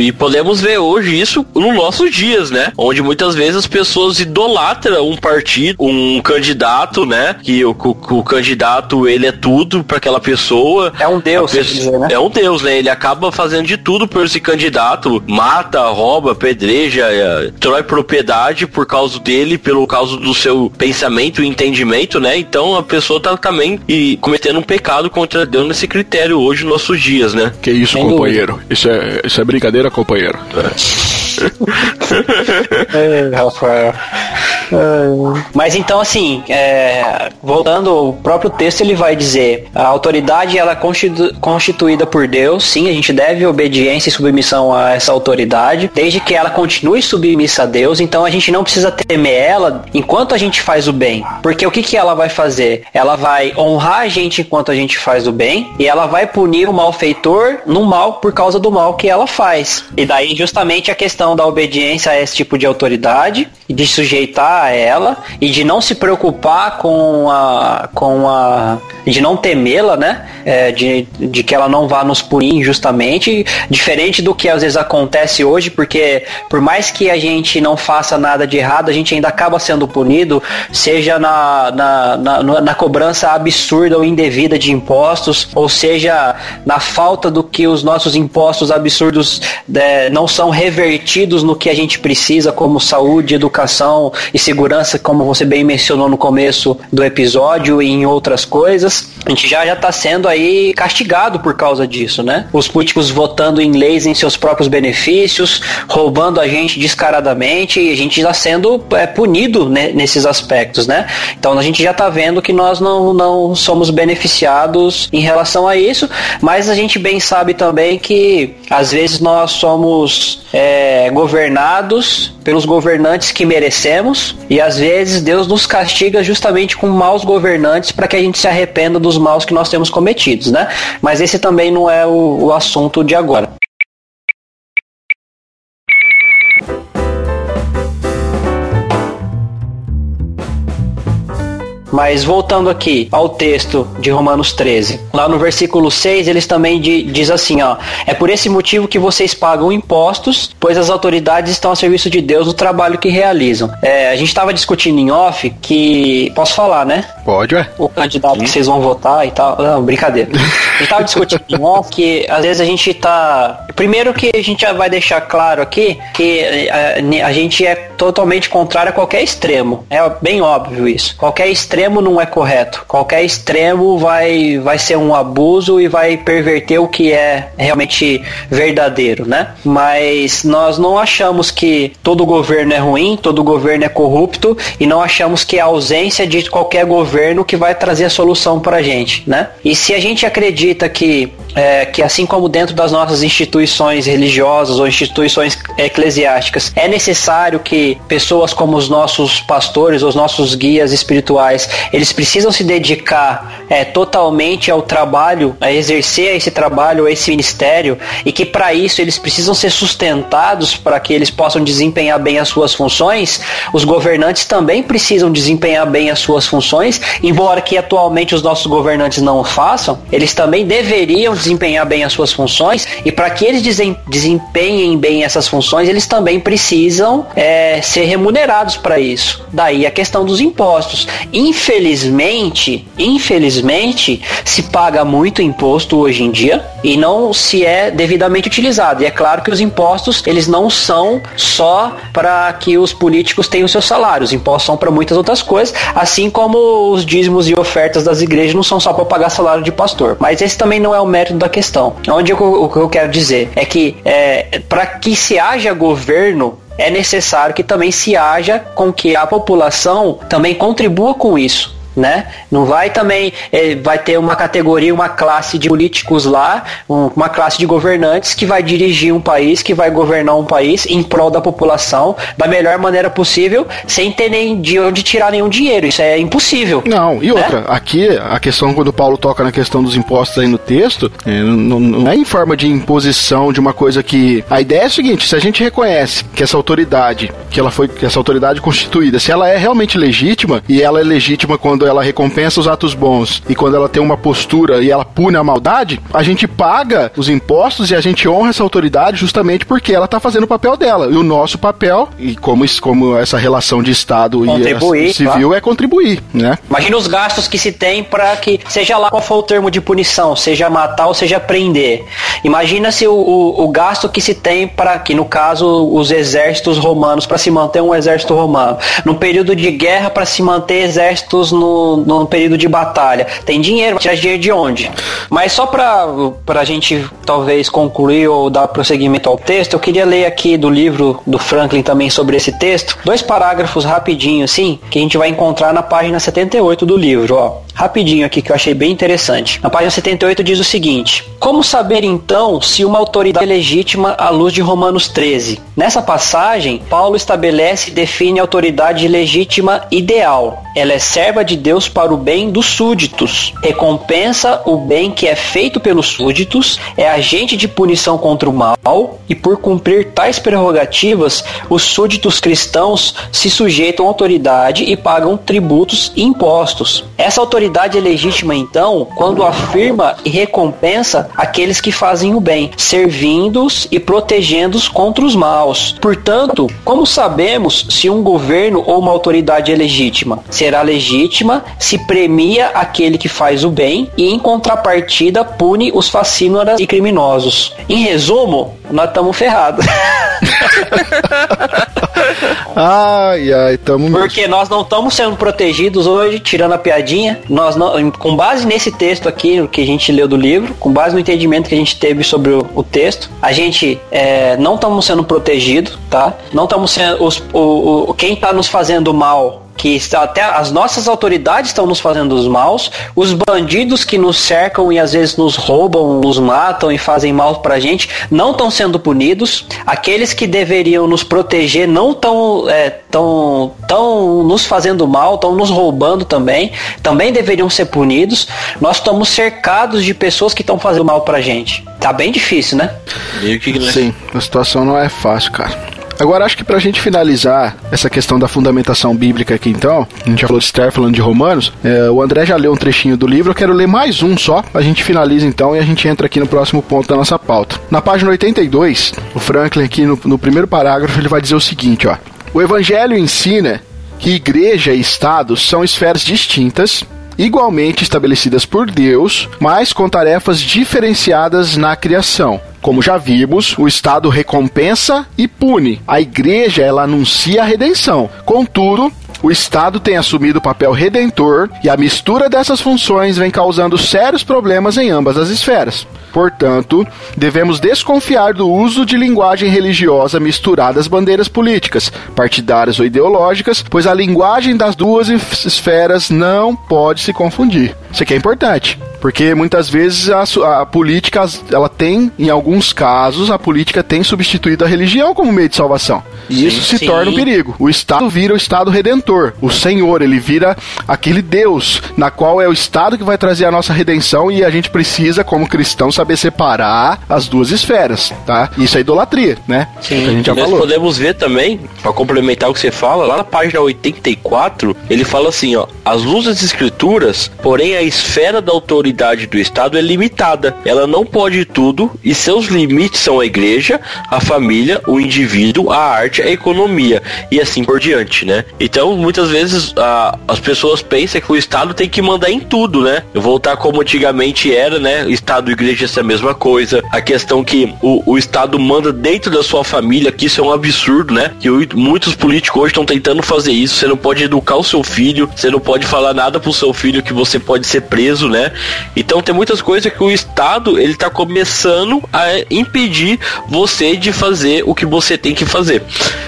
e podemos ver hoje isso nos nossos dias, né? Onde muitas vezes as pessoas idolatram um partido, um candidato, né? Que o, o, o candidato ele é tudo para aquela pessoa. É um deus, pessoa, dizer, né? É um deus, né? Ele acaba fazendo de tudo por esse candidato, mata, rouba, pedreja, é, destrói propriedade por causa dele, pelo causa do seu pensamento e entendimento, né? Então a pessoa tá também e cometendo um pecado contra Deus nesse critério hoje nos nossos dias, né? Que isso, Sem companheiro? Isso é, isso é brincadeira, companheiro. É. Rafael. Mas então, assim, é, voltando ao próprio texto, ele vai dizer: a autoridade ela é constitu constituída por Deus, sim, a gente deve obediência e submissão a essa autoridade, desde que ela continue submissa a Deus. Então a gente não precisa temer ela enquanto a gente faz o bem, porque o que, que ela vai fazer? Ela vai honrar a gente enquanto a gente faz o bem e ela vai punir o malfeitor no mal por causa do mal que ela faz. E daí justamente a questão da obediência a esse tipo de autoridade de sujeitar a ela e de não se preocupar com a com a de não temê-la, né? É, de, de que ela não vá nos punir injustamente, diferente do que às vezes acontece hoje, porque por mais que a gente não faça nada de errado, a gente ainda acaba sendo punido, seja na, na, na, na cobrança absurda ou indevida de impostos, ou seja na falta do que os nossos impostos absurdos é, não são revertidos no que a gente precisa, como saúde, educação e segurança, como você bem mencionou no começo do episódio e em outras coisas. A gente já já está sendo aí castigado por causa disso, né? Os políticos votando em leis em seus próprios benefícios, roubando a gente descaradamente e a gente está sendo é, punido né, nesses aspectos, né? Então a gente já está vendo que nós não, não somos beneficiados em relação a isso, mas a gente bem sabe também que às vezes nós somos é, governados pelos governantes que merecemos e às vezes Deus nos castiga justamente com maus governantes para que a gente se arrependa dos maus que nós temos cometidos, né? Mas esse também não é o, o assunto de agora. Mas voltando aqui ao texto de Romanos 13, lá no versículo 6, eles também diz assim, ó: "É por esse motivo que vocês pagam impostos, pois as autoridades estão a serviço de Deus no trabalho que realizam." É, a gente estava discutindo em off que posso falar, né? Pode, ué. O candidato Sim. que vocês vão votar e tal. Não, brincadeira. A gente tava discutindo em off que às vezes a gente tá. Primeiro que a gente já vai deixar claro aqui que a, eh, a gente é totalmente contrário a qualquer extremo. É bem óbvio isso. Qualquer extremo extremo não é correto. Qualquer extremo vai, vai ser um abuso e vai perverter o que é realmente verdadeiro, né? Mas nós não achamos que todo governo é ruim, todo governo é corrupto e não achamos que a ausência de qualquer governo que vai trazer a solução para a gente, né? E se a gente acredita que é, que assim como dentro das nossas instituições religiosas ou instituições eclesiásticas é necessário que pessoas como os nossos pastores, os nossos guias espirituais, eles precisam se dedicar é, totalmente ao trabalho, a exercer esse trabalho, esse ministério, e que para isso eles precisam ser sustentados para que eles possam desempenhar bem as suas funções, os governantes também precisam desempenhar bem as suas funções, embora que atualmente os nossos governantes não o façam, eles também deveriam desempenhar bem as suas funções, e para que eles desempenhem bem essas funções, eles também precisam é, ser remunerados para isso. Daí a questão dos impostos. Infelizmente, infelizmente, se paga muito imposto hoje em dia e não se é devidamente utilizado. E é claro que os impostos, eles não são só para que os políticos tenham seus salários. Os impostos são para muitas outras coisas, assim como os dízimos e ofertas das igrejas não são só para pagar salário de pastor. Mas esse também não é o mérito da questão. Onde eu, o que eu quero dizer é que é, para que se haja governo é necessário que também se haja com que a população também contribua com isso. Né? Não vai também, é, vai ter uma categoria, uma classe de políticos lá, um, uma classe de governantes que vai dirigir um país, que vai governar um país em prol da população da melhor maneira possível, sem ter nem de onde tirar nenhum dinheiro. Isso é impossível. Não, e outra, né? aqui a questão quando o Paulo toca na questão dos impostos aí no texto, é, não, não é em forma de imposição de uma coisa que. A ideia é a seguinte: se a gente reconhece que essa autoridade, que ela foi, que essa autoridade constituída, se ela é realmente legítima, e ela é legítima quando ela recompensa os atos bons e quando ela tem uma postura e ela pune a maldade, a gente paga os impostos e a gente honra essa autoridade justamente porque ela está fazendo o papel dela. E o nosso papel, e como, como essa relação de Estado e civil, é contribuir, né? Imagina os gastos que se tem para que, seja lá qual for o termo de punição, seja matar ou seja prender. Imagina se o, o, o gasto que se tem para que, no caso, os exércitos romanos, para se manter um exército romano. No período de guerra, para se manter exércitos no, no período de batalha. Tem dinheiro, tirar dinheiro de onde? Mas só para a gente talvez concluir ou dar prosseguimento ao texto, eu queria ler aqui do livro do Franklin também sobre esse texto, dois parágrafos rapidinho, assim, que a gente vai encontrar na página 78 do livro, ó rapidinho aqui que eu achei bem interessante. Na página 78 diz o seguinte: Como saber então se uma autoridade é legítima à luz de Romanos 13? Nessa passagem, Paulo estabelece e define a autoridade legítima ideal. Ela é serva de Deus para o bem dos súditos, recompensa o bem que é feito pelos súditos, é agente de punição contra o mal e por cumprir tais prerrogativas, os súditos cristãos se sujeitam à autoridade e pagam tributos e impostos. Essa autoridade é legítima, então, quando afirma e recompensa aqueles que fazem o bem, servindo-os e protegendo-os contra os maus. Portanto, como sabemos se um governo ou uma autoridade é legítima? Será legítima se premia aquele que faz o bem e, em contrapartida, pune os fascínoras e criminosos. Em resumo, nós estamos ferrados. ai, ai, tamo Porque nós não estamos sendo protegidos hoje, tirando a piadinha. Nós não, com base nesse texto aqui que a gente leu do livro, com base no entendimento que a gente teve sobre o, o texto, a gente é, não estamos sendo protegidos, tá? Não estamos sendo os, o, o quem está nos fazendo mal que até as nossas autoridades estão nos fazendo os maus, os bandidos que nos cercam e às vezes nos roubam, nos matam e fazem mal pra gente, não estão sendo punidos. Aqueles que deveriam nos proteger não estão é, tão, tão nos fazendo mal, estão nos roubando também, também deveriam ser punidos. Nós estamos cercados de pessoas que estão fazendo mal pra gente. Tá bem difícil, né? Sim, a situação não é fácil, cara. Agora, acho que pra gente finalizar essa questão da fundamentação bíblica aqui, então, a gente já falou de Esther, falando de Romanos, é, o André já leu um trechinho do livro, eu quero ler mais um só, a gente finaliza então e a gente entra aqui no próximo ponto da nossa pauta. Na página 82, o Franklin aqui no, no primeiro parágrafo, ele vai dizer o seguinte, ó. O Evangelho ensina que igreja e Estado são esferas distintas, igualmente estabelecidas por Deus, mas com tarefas diferenciadas na criação. Como já vimos, o Estado recompensa e pune. A igreja ela anuncia a redenção. Contudo, o Estado tem assumido o papel redentor e a mistura dessas funções vem causando sérios problemas em ambas as esferas. Portanto, devemos desconfiar do uso de linguagem religiosa misturada às bandeiras políticas, partidárias ou ideológicas, pois a linguagem das duas esferas não pode se confundir. Isso aqui é importante. Porque muitas vezes a, a, política, ela tem, em alguns casos, a política tem substituído a religião como meio de salvação. E sim, isso se sim. torna um perigo. O Estado vira o Estado redentor. O Senhor, ele vira aquele Deus, na qual é o Estado que vai trazer a nossa redenção e a gente precisa, como cristão, saber separar as duas esferas, tá? Isso é idolatria, né? Sim. a gente já Nós falou. podemos ver também, para complementar o que você fala, lá na página 84, ele fala assim, ó, as luzes das escrituras, porém a esfera da autoridade do Estado é limitada. Ela não pode tudo e seus limites são a igreja, a família, o indivíduo, a arte, a economia e assim por diante, né? Então, muitas vezes a, as pessoas pensam que o Estado tem que mandar em tudo, né? Voltar como antigamente era, né? Estado e igreja é a mesma coisa. A questão que o, o Estado manda dentro da sua família, que isso é um absurdo, né? Que muitos políticos hoje estão tentando fazer isso. Você não pode educar o seu filho, você não pode falar nada pro seu filho que você pode ser preso, né? Então tem muitas coisas que o Estado ele tá começando a impedir você de fazer o que você tem que fazer.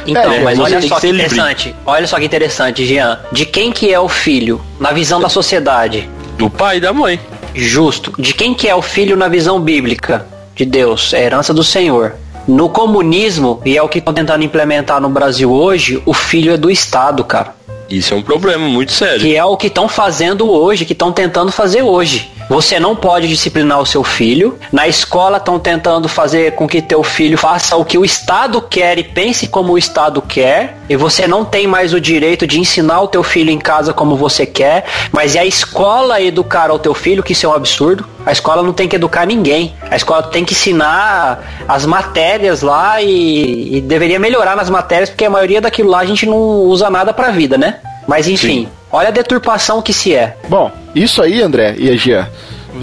Então, é, mas olha só que, que interessante. Livre. Olha só que interessante, Jean. De quem que é o filho na visão da sociedade? Do pai e da mãe. Justo. De quem que é o filho na visão bíblica? De Deus, é herança do Senhor. No comunismo, e é o que estão tentando implementar no Brasil hoje, o filho é do Estado, cara. Isso é um problema muito sério. Que é o que estão fazendo hoje, que estão tentando fazer hoje. Você não pode disciplinar o seu filho. Na escola estão tentando fazer com que teu filho faça o que o Estado quer e pense como o Estado quer. E você não tem mais o direito de ensinar o teu filho em casa como você quer. Mas é a escola educar o teu filho, que isso é um absurdo. A escola não tem que educar ninguém. A escola tem que ensinar as matérias lá e, e deveria melhorar nas matérias, porque a maioria daquilo lá a gente não usa nada pra vida, né? Mas enfim, Sim. olha a deturpação que se é. Bom, isso aí, André e a Gia,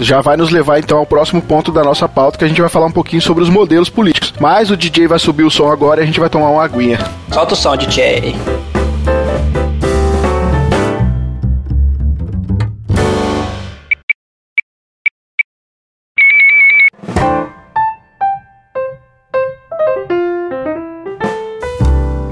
já vai nos levar então ao próximo ponto da nossa pauta, que a gente vai falar um pouquinho sobre os modelos políticos. Mas o DJ vai subir o som agora e a gente vai tomar uma aguinha. Solta o som, DJ.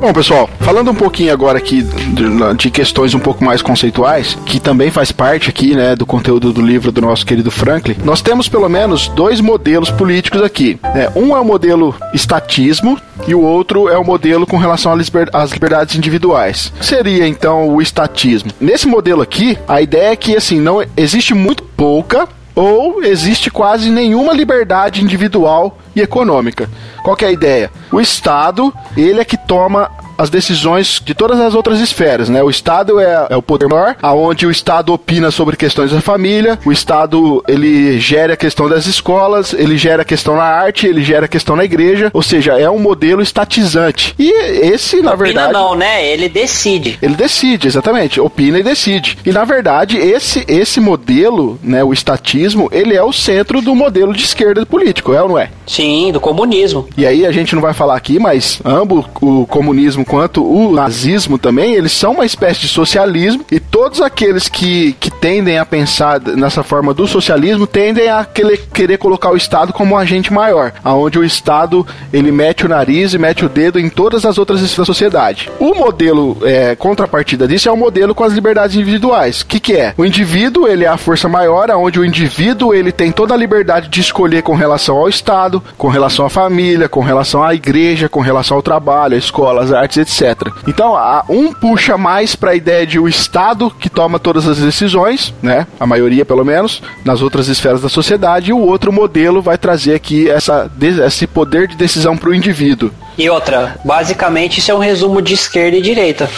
Bom, pessoal, falando um pouquinho agora aqui de, de, questões um pouco mais conceituais, que também faz parte aqui, né, do conteúdo do livro do nosso querido Franklin, nós temos pelo menos dois modelos políticos aqui. Né? Um é o modelo estatismo e o outro é o modelo com relação às liberdades individuais. Seria então o estatismo. Nesse modelo aqui, a ideia é que assim não existe muito pouca ou existe quase nenhuma liberdade individual e econômica. Qual é a ideia? O Estado, ele é que toma as decisões de todas as outras esferas, né? O Estado é, é, o poder maior, aonde o Estado opina sobre questões da família, o Estado ele gera a questão das escolas, ele gera a questão na arte, ele gera a questão na igreja, ou seja, é um modelo estatizante. E esse, na opina verdade, não, né? Ele decide. Ele decide, exatamente, opina e decide. E na verdade, esse esse modelo, né, o estatismo, ele é o centro do modelo de esquerda político, é ou não é? Sim, do comunismo. E aí a gente não vai falar aqui, mas ambos o comunismo quanto o nazismo também, eles são uma espécie de socialismo e todos aqueles que, que tendem a pensar nessa forma do socialismo tendem a querer, querer colocar o Estado como um agente maior, aonde o Estado ele mete o nariz e mete o dedo em todas as outras da sociedade. O modelo é, contrapartida disso é o modelo com as liberdades individuais. O que, que é? O indivíduo ele é a força maior, aonde o indivíduo ele tem toda a liberdade de escolher com relação ao Estado, com relação à família, com relação à igreja, com relação ao trabalho, à escola, às artes etc. Então, um puxa mais para a ideia de o Estado que toma todas as decisões, né? A maioria, pelo menos, nas outras esferas da sociedade, e o outro modelo vai trazer aqui essa, esse poder de decisão para o indivíduo. E outra, basicamente isso é um resumo de esquerda e direita.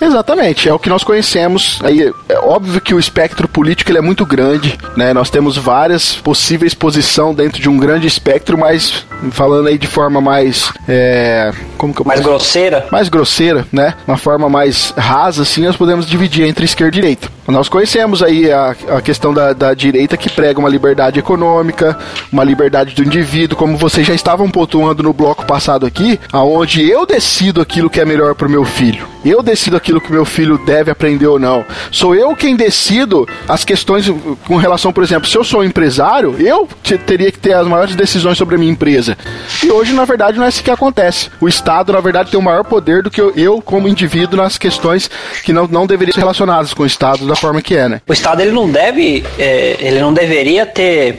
Exatamente, é o que nós conhecemos. Aí é óbvio que o espectro político ele é muito grande, né? Nós temos várias possíveis posições dentro de um grande espectro, mas falando aí de forma mais é, como que eu mais posso... grosseira, mais grosseira, né? Uma forma mais rasa, assim, nós podemos dividir entre esquerda e direita. Nós conhecemos aí a, a questão da, da direita que prega uma liberdade econômica, uma liberdade do indivíduo, como vocês já estavam pontuando no bloco passado aqui, aonde eu decido aquilo que é melhor para o meu filho. Eu decido aquilo que meu filho deve aprender ou não. Sou eu quem decido as questões com relação, por exemplo, se eu sou um empresário, eu teria que ter as maiores decisões sobre a minha empresa. E hoje, na verdade, não é isso que acontece. O Estado, na verdade, tem o maior poder do que eu, eu como indivíduo, nas questões que não, não deveriam ser relacionadas com o Estado da forma que é, né? O Estado, ele não deve, é, ele não deveria ter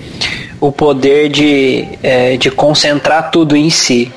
o poder de, é, de concentrar tudo em si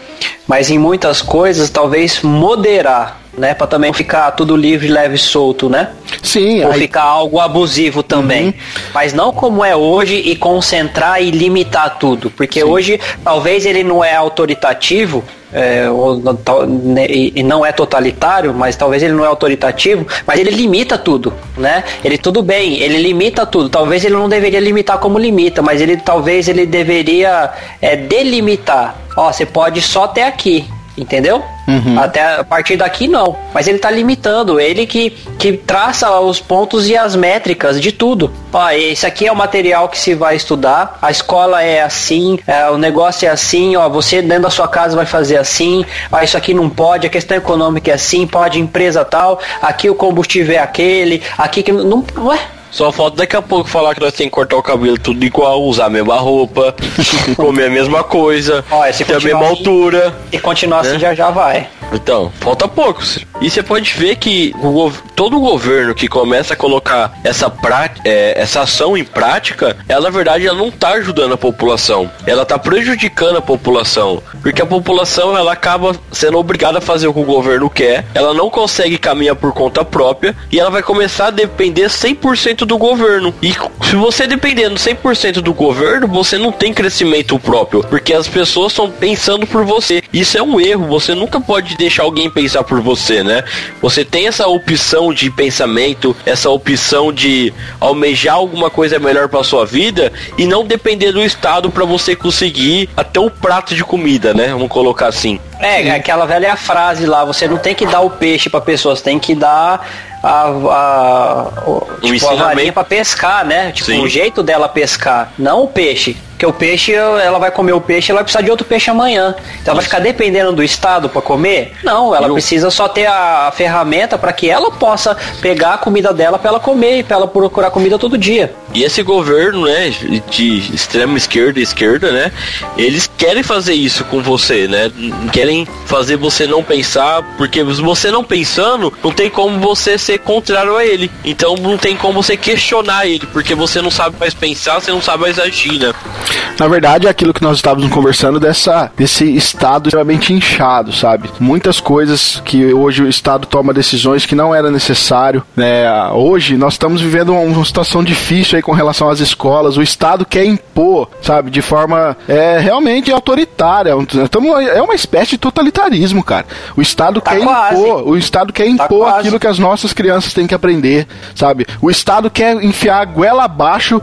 mas em muitas coisas talvez moderar, né, para também ficar tudo livre, leve e solto, né? Sim. Ou aí... ficar algo abusivo também. Uhum. Mas não como é hoje e concentrar e limitar tudo, porque Sim. hoje talvez ele não é autoritativo, é, ou, né, e não é totalitário, mas talvez ele não é autoritativo, mas ele limita tudo, né? Ele tudo bem, ele limita tudo. Talvez ele não deveria limitar como limita, mas ele talvez ele deveria é, delimitar. Ó, você pode só até aqui, entendeu? Uhum. Até a partir daqui não. Mas ele está limitando, ele que, que traça os pontos e as métricas de tudo. Ó, esse aqui é o material que se vai estudar, a escola é assim, é, o negócio é assim, ó, você dentro da sua casa vai fazer assim, ó, isso aqui não pode, a questão econômica é assim, pode empresa tal, aqui o combustível é aquele, aqui que. Não, ué, Só falta daqui a pouco falar que nós temos que cortar o cabelo tudo igual, usar a mesma roupa, comer a mesma coisa, Olha, ter a mesma assim- altura. E continuar assim Né? já já vai. Então, falta poucos. E você pode ver que o todo governo que começa a colocar essa, prá- é, essa ação em prática, ela na verdade ela não está ajudando a população. Ela está prejudicando a população. Porque a população ela acaba sendo obrigada a fazer o que o governo quer, ela não consegue caminhar por conta própria e ela vai começar a depender 100% do governo. E se você dependendo 100% do governo, você não tem crescimento próprio, porque as pessoas estão pensando por você. Isso é um erro, você nunca pode deixar alguém pensar por você, né? Você tem essa opção de pensamento, essa opção de almejar alguma coisa melhor para sua vida e não depender do Estado para você conseguir até o prato de comida, né? Vamos colocar assim. É, aquela velha frase lá, você não tem que dar o peixe pra pessoa, você tem que dar a, a, o, tipo, a varinha pra pescar, né? Tipo, Sim. o jeito dela pescar, não o peixe. Porque o peixe, ela vai comer o peixe, ela vai precisar de outro peixe amanhã. Então ela vai ficar dependendo do Estado pra comer? Não, ela precisa só ter a, ferramenta pra que ela possa pegar a comida dela pra ela comer e pra ela procurar comida todo dia. E esse governo, né, de extrema esquerda e esquerda, né, eles querem fazer isso com você, né? Querem fazer você não pensar, porque você não pensando, não tem como você ser contrário a ele. Então não tem como você questionar ele, porque você não sabe mais pensar, você não sabe mais agir, né? Na verdade, é aquilo que nós estávamos conversando dessa, desse estado extremamente inchado, sabe? Muitas coisas que hoje o estado toma decisões que não era necessário, né? Hoje nós estamos vivendo uma, uma situação difícil aí com relação às escolas. O estado quer impor, sabe? De forma é, realmente autoritária. Tamo, é uma espécie de totalitarismo, cara. O estado Tá quer quase. impor, o estado quer Tá impor quase. aquilo que as nossas crianças têm que aprender, sabe? O estado quer enfiar a goela abaixo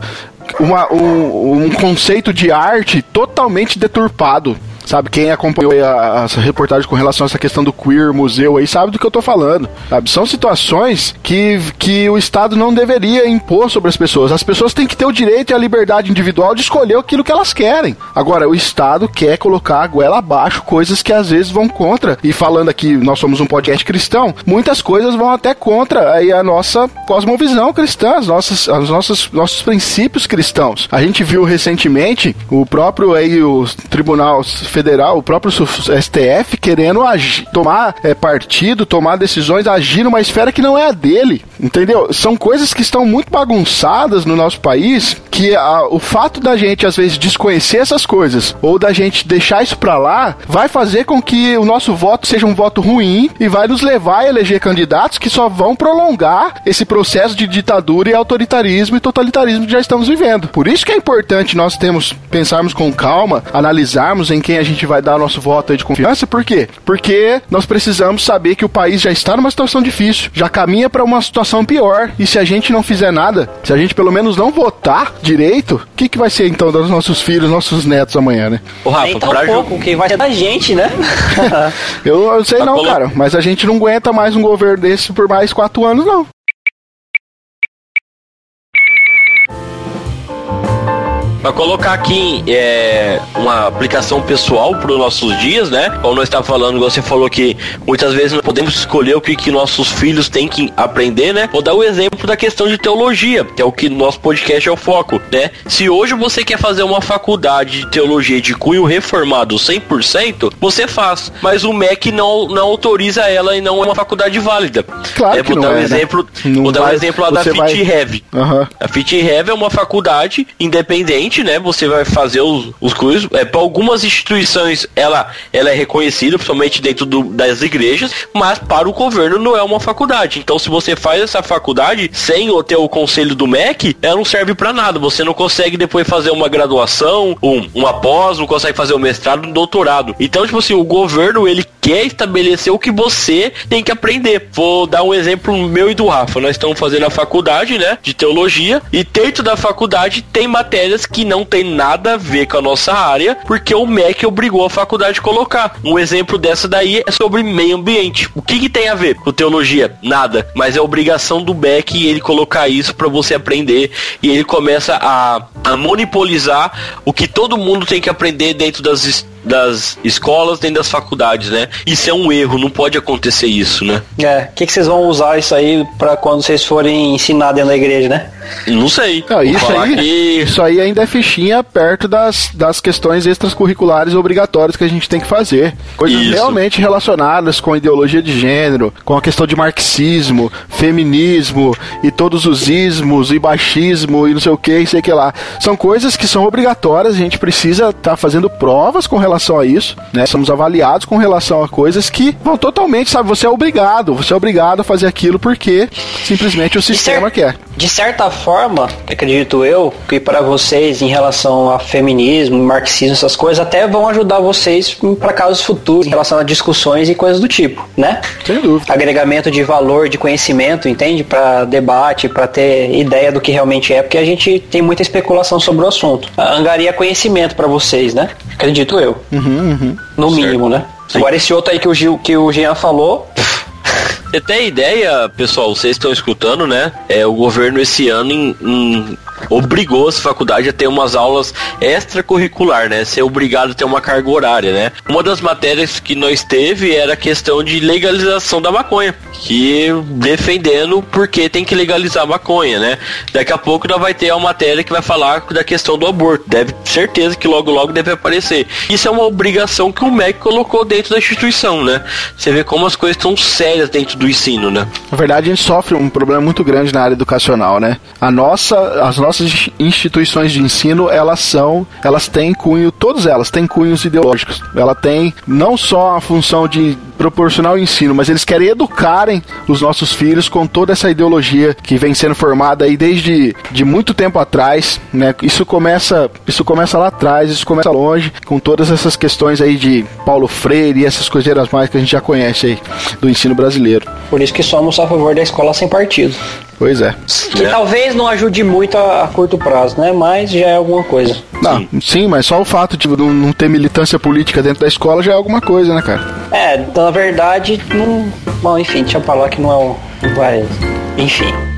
uma- um, um conceito de arte totalmente deturpado. Sabe, quem acompanhou a, a reportagem com relação a essa questão do queer, museu aí, sabe do que eu tô falando. Sabe? São situações que, que o Estado não deveria impor sobre as pessoas. As pessoas têm que ter o direito e a liberdade individual de escolher aquilo que elas querem. Agora, o Estado quer colocar a goela abaixo coisas que às vezes vão contra. E falando aqui, nós somos um podcast cristão, muitas coisas vão até contra aí a nossa cosmovisão cristã, as nossas, as nossas, nossos princípios cristãos. A gente viu recentemente o próprio aí o Tribunal Federal, o próprio STF querendo agir, tomar é, partido, tomar decisões, agir numa esfera que não é a dele, entendeu? São coisas que estão muito bagunçadas no nosso país, que a- o fato da gente às vezes desconhecer essas coisas ou da gente deixar isso pra lá, vai fazer com que o nosso voto seja um voto ruim e vai nos levar a eleger candidatos que só vão prolongar esse processo de ditadura e autoritarismo e totalitarismo que já estamos vivendo. Por isso que é importante nós temos pensarmos com calma, analisarmos em quem a gente vai dar nosso voto de confiança. Por quê? Porque nós precisamos saber que o país já está numa situação difícil, já caminha para uma situação pior. E se a gente não fizer nada, se a gente pelo menos não votar direito, o que, que vai ser então dos nossos filhos, nossos netos amanhã, né? Ô Rafa, Nem tão pra pouco, ju- que vai ser da gente, né? Eu, eu sei Tá não, colo- cara, mas a gente não aguenta mais um governo desse por mais quatro anos, não. Pra colocar aqui é, uma aplicação pessoal para os nossos dias, né? Como nós está falando, você falou que muitas vezes não podemos escolher o que, que nossos filhos têm que aprender, né? Vou dar o exemplo da questão de teologia, que é o que nosso podcast é o foco, né? Se hoje você quer fazer uma faculdade de teologia de cunho reformado 100%, você faz, mas o MEC não, não autoriza ela e não é uma faculdade válida. Claro É, que vou não dar um é, né? exemplo, Não vou dar um vai- exemplo lá da você vai-. Aham. A Fit Rev é uma faculdade independente, né? Você vai fazer os, os cursos. É, para algumas instituições ela, ela é reconhecida, principalmente dentro do- das igrejas, mas para o governo não é uma faculdade. Então, se você faz essa faculdade sem o ter o conselho do MEC, ela não serve para nada. Você não consegue depois fazer uma graduação, um, uma pós, não consegue fazer um mestrado, um doutorado. Então, tipo assim, o governo ele quer estabelecer o que você tem que aprender. Vou dar um exemplo meu e do Rafa. Nós estamos fazendo a faculdade, né, de teologia, e dentro da faculdade tem matérias que não tem nada a ver com a nossa área, porque o MEC obrigou a faculdade a colocar. Um exemplo dessa daí é sobre meio ambiente. O que, que tem a ver com teologia? Nada. Mas é obrigação do MEC ele colocar isso para você aprender e ele começa a, a monopolizar o que todo mundo tem que aprender dentro das das escolas, dentro das faculdades, né? Isso é um erro, não pode acontecer isso, né? É, o que, que vocês vão usar isso aí pra quando vocês forem ensinar dentro da igreja, né? Não sei. Não, isso, aí, que... isso aí ainda é fichinha perto das, das questões extracurriculares obrigatórias que a gente tem que fazer. Coisas isso. realmente relacionadas com ideologia de gênero, com a questão de marxismo, feminismo e todos os ismos e baixismo e não sei o que, sei que lá. São coisas que são obrigatórias, a gente precisa estar tá fazendo provas com relação a isso, né? Somos avaliados com relação a coisas que vão totalmente, sabe, você é obrigado, você é obrigado a fazer aquilo porque simplesmente o sistema quer. De certa forma, acredito eu, que para vocês em relação a feminismo, marxismo, essas coisas, até vão ajudar vocês para casos futuros em relação a discussões e coisas do tipo, né? Sem dúvida. Agregamento de valor, de conhecimento, entende? Para debate, para ter ideia do que realmente é, porque a gente tem muita especulação sobre o assunto. Angaria conhecimento para vocês, né? Acredito eu. Uhum, uhum. No certo. mínimo, né? Sim. Agora esse outro aí que o, Gil, que o Jean falou, você tem ideia, pessoal, vocês estão escutando, né? É, o governo esse ano em, em obrigou as faculdades a ter umas aulas extracurricular, né? Ser obrigado a ter uma carga horária, né? Uma das matérias que nós teve era a questão de legalização da maconha, que defendendo porque tem que legalizar a maconha, né? Daqui a pouco nós vai ter uma matéria que vai falar da questão do aborto. Deve certeza que logo logo deve aparecer. Isso é uma obrigação que o MEC colocou dentro da instituição, né? Você vê como as coisas estão sérias dentro do ensino, né? Na verdade, a gente sofre um problema muito grande na área educacional, né? A nossa, as nossas instituições de ensino, elas são, elas têm cunho, todas elas têm cunhos ideológicos. Ela tem não só a função de proporcionar o ensino, mas eles querem educarem os nossos filhos com toda essa ideologia que vem sendo formada aí desde de muito tempo atrás, né? Isso começa, isso começa lá atrás, isso começa longe, com todas essas questões aí de Paulo Freire e essas coiseiras mais que a gente já conhece aí do ensino brasileiro. Por isso que somos a favor da escola sem partido. Pois é. Que é. talvez não ajude muito a, a, curto prazo, né? Mas já é alguma coisa. Não, sim. sim, mas só o fato de não, não ter militância política dentro da escola já é alguma coisa, né, cara? É, na verdade, não. Bom, enfim, deixa eu falar que não é o. Não vai. Enfim.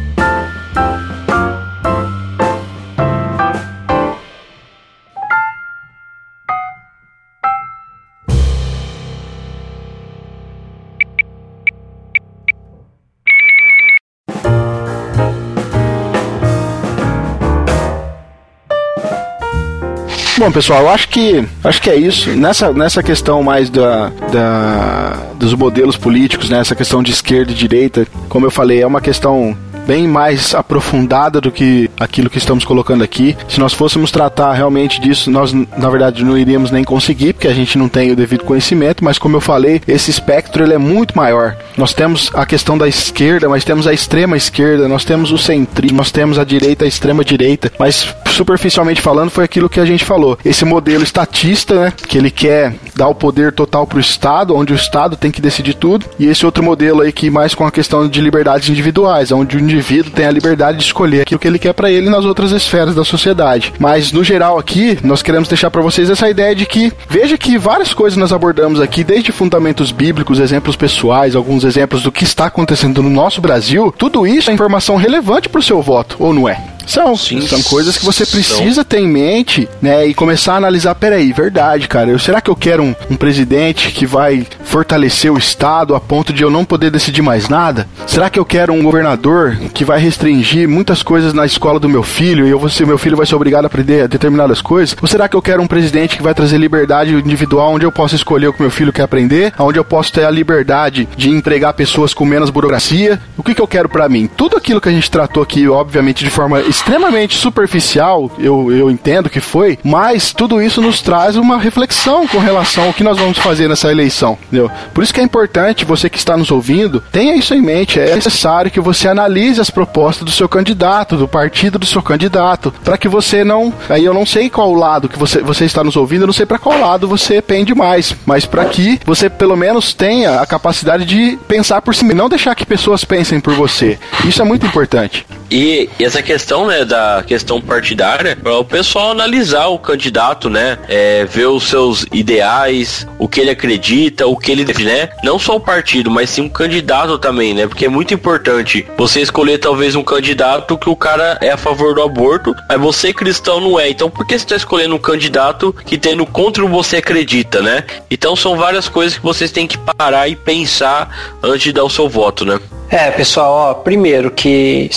Bom, pessoal, eu acho que acho que é isso. Nessa, nessa questão mais da, da dos modelos políticos, né? Essa questão de esquerda e direita, como eu falei, é uma questão bem mais aprofundada do que aquilo que estamos colocando aqui. Se nós fôssemos tratar realmente disso, nós na verdade não iríamos nem conseguir, porque a gente não tem o devido conhecimento, mas como eu falei, esse espectro ele é muito maior. Nós temos a questão da esquerda, mas temos a extrema esquerda, nós temos o centrismo, nós temos a direita, a extrema direita, mas superficialmente falando foi aquilo que a gente falou. Esse modelo estatista, né, que ele quer dar o poder total para o Estado, onde o Estado tem que decidir tudo, e esse outro modelo aí que mais com a questão de liberdades individuais, onde o indivíduo tem a liberdade de escolher aquilo que ele quer para ele nas outras esferas da sociedade. Mas no geral aqui, nós queremos deixar para vocês essa ideia de que veja que várias coisas nós abordamos aqui, desde fundamentos bíblicos, exemplos pessoais, alguns exemplos do que está acontecendo no nosso Brasil, tudo isso é informação relevante para o seu voto, ou não é? São, Sim, são coisas que você precisa são. ter em mente, né? E começar a analisar, peraí, verdade, cara. Eu, será que eu quero um, um presidente que vai fortalecer o Estado a ponto de eu não poder decidir mais nada? Será que eu quero um governador que vai restringir muitas coisas na escola do meu filho e eu vou ser, meu filho vai ser obrigado a aprender determinadas coisas? Ou será que eu quero um presidente que vai trazer liberdade individual onde eu posso escolher o que meu filho quer aprender, onde eu posso ter a liberdade de empregar pessoas com menos burocracia? O que, que eu quero para mim? Tudo aquilo que a gente tratou aqui, obviamente, de forma extremamente superficial, eu, eu entendo que foi, mas tudo isso nos traz uma reflexão com relação ao que nós vamos fazer nessa eleição, entendeu? Por isso que é importante, você que está nos ouvindo, tenha isso em mente, é necessário que você analise as propostas do seu candidato, do partido do seu candidato, para que você não, aí eu não sei qual lado que você, você está nos ouvindo, eu não sei para qual lado você pende mais, mas para que você pelo menos tenha a capacidade de pensar por si mesmo, não deixar que pessoas pensem por você. Isso é muito importante. E essa questão, né, da questão partidária, para o pessoal analisar o candidato, né, é, ver os seus ideais, o que ele acredita, o que ele né, não só o partido, mas sim um candidato também, né, porque é muito importante você escolher talvez um candidato que o cara é a favor do aborto, mas você cristão não é. Então, por que você está escolhendo um candidato que tendo contra o você acredita, né? Então, são várias coisas que vocês têm que parar e pensar antes de dar o seu voto, né? É, pessoal, ó, primeiro que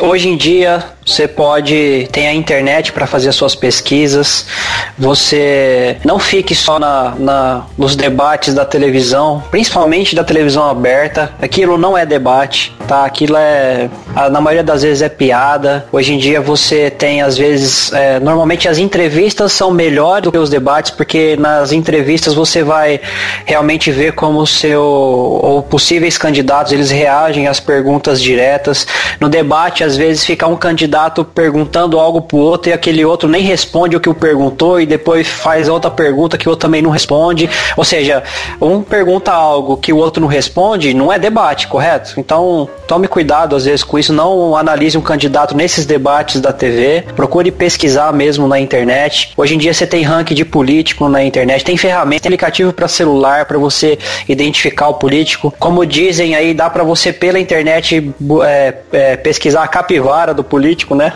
hoje em dia você pode tem a internet para fazer as suas pesquisas. Você não fique só na, na, nos debates da televisão, principalmente da televisão aberta. Aquilo não é debate, tá? Aquilo é na maioria das vezes é piada. Hoje em dia você tem às vezes, é, normalmente as entrevistas são melhores do que os debates, porque nas entrevistas você vai realmente ver como o seu ou possíveis candidatos eles reagem às perguntas diretas. No debate às vezes fica um candidato candidato perguntando algo pro outro e aquele outro nem responde o que o perguntou e depois faz outra pergunta que o outro também não responde. Ou seja, um pergunta algo que o outro não responde, não é debate, correto? Então, tome cuidado às vezes com isso, não analise um candidato nesses debates da TV, procure pesquisar mesmo na internet. Hoje em dia você tem ranking de político na internet, tem ferramenta, tem aplicativo para celular para você identificar o político. Como dizem aí, dá para você pela internet é, é, pesquisar a capivara do político político, né?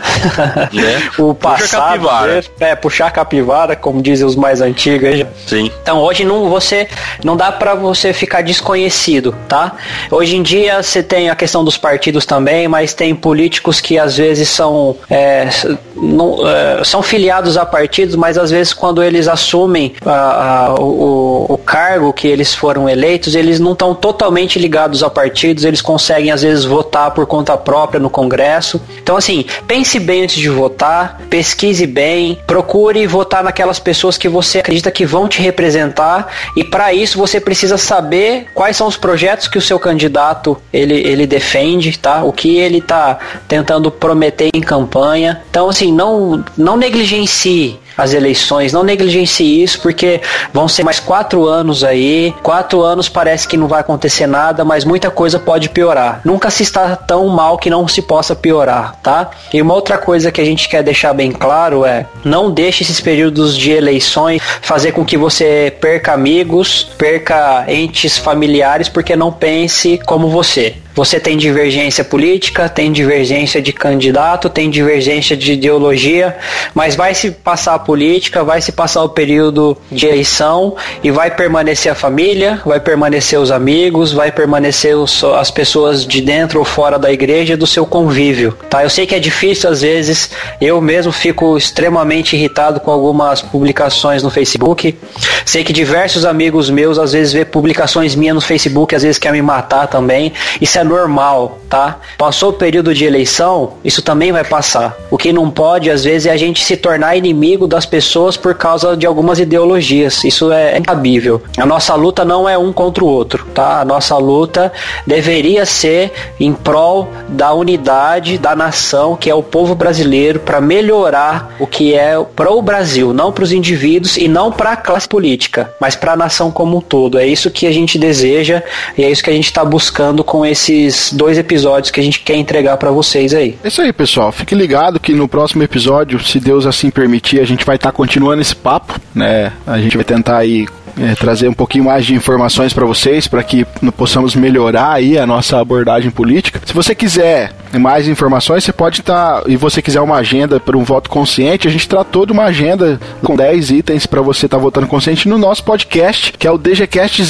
né? o passado. Puxa capivara. É, puxar capivara, como dizem os mais antigos. Sim. Então hoje não você não dá para você ficar desconhecido, tá? Hoje em dia você tem a questão dos partidos também, mas tem políticos que às vezes são é, não, é, são filiados a partidos, mas às vezes quando eles assumem a, a, o, o cargo que eles foram eleitos, eles não estão totalmente ligados a partidos, eles conseguem às vezes votar por conta própria no Congresso. Então assim, pense bem antes de votar, pesquise bem, procure votar naquelas pessoas que você acredita que vão te representar e para isso você precisa saber quais são os projetos que o seu candidato ele, ele defende, tá? O que ele tá tentando prometer em campanha. Então assim, não não negligencie as eleições. Não negligencie isso, porque vão ser mais quatro anos aí. Quatro anos parece que não vai acontecer nada, mas muita coisa pode piorar. Nunca se está tão mal que não se possa piorar, tá? E uma outra coisa que a gente quer deixar bem claro é: não deixe esses períodos de eleições fazer com que você perca amigos, perca entes familiares, porque não pense como você. Você tem divergência política, tem divergência de candidato, tem divergência de ideologia, mas vai se passar política, vai se passar o período de eleição e vai permanecer a família, vai permanecer os amigos, vai permanecer os, as pessoas de dentro ou fora da igreja do seu convívio, tá? Eu sei que é difícil às vezes, eu mesmo fico extremamente irritado com algumas publicações no Facebook. Sei que diversos amigos meus às vezes vê publicações minhas no Facebook, às vezes quer me matar também. Isso é normal, tá? Passou o período de eleição, isso também vai passar. O que não pode, às vezes, é a gente se tornar inimigo das pessoas por causa de algumas ideologias. Isso é incabível. A nossa luta não é um contra o outro, tá? A nossa luta deveria ser em prol da unidade da nação, que é o povo brasileiro, para melhorar o que é para o Brasil, não para os indivíduos e não para a classe política, mas para a nação como um todo. É isso que a gente deseja e é isso que a gente está buscando com esse esses dois episódios que a gente quer entregar para vocês aí. É isso aí, pessoal. Fique ligado que no próximo episódio, se Deus assim permitir, a gente vai estar tá continuando esse papo, né? A gente vai tentar aí é, trazer um pouquinho mais de informações para vocês, para que possamos melhorar aí a nossa abordagem política. Se você quiser mais informações, você pode estar, tá, e você quiser uma agenda para um voto consciente, a gente tratou de uma agenda com 10 itens para você estar tá votando consciente no nosso podcast, que é o DGCast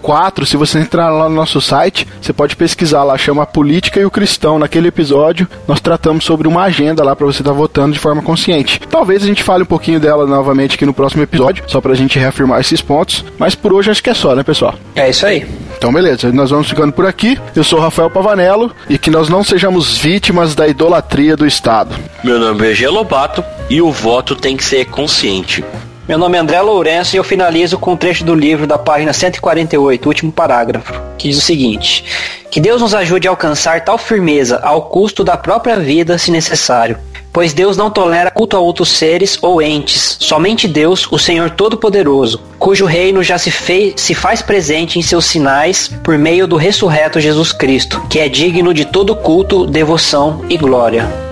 004. Se você entrar lá no nosso site, você pode pesquisar lá, chama Política e o Cristão. Naquele episódio, nós tratamos sobre uma agenda lá para você estar tá votando de forma consciente. Talvez a gente fale um pouquinho dela novamente aqui no próximo episódio, só para a gente reafirmar esses pontos. Mas por hoje acho que é só, né, pessoal? É isso aí. Então, beleza. Nós vamos ficando por aqui. Eu sou Rafael Pavanello e que nós não sejamos vítimas da idolatria do Estado. Meu nome é G. Lobato e o voto tem que ser consciente. Meu nome é André Lourenço e eu finalizo com um trecho do livro da página 148, último parágrafo, que diz o seguinte: Que Deus nos ajude a alcançar tal firmeza ao custo da própria vida, se necessário. Pois Deus não tolera culto a outros seres ou entes, somente Deus, o Senhor Todo-Poderoso, cujo reino já se, fez, se faz presente em seus sinais por meio do ressurreto Jesus Cristo, que é digno de todo culto, devoção e glória.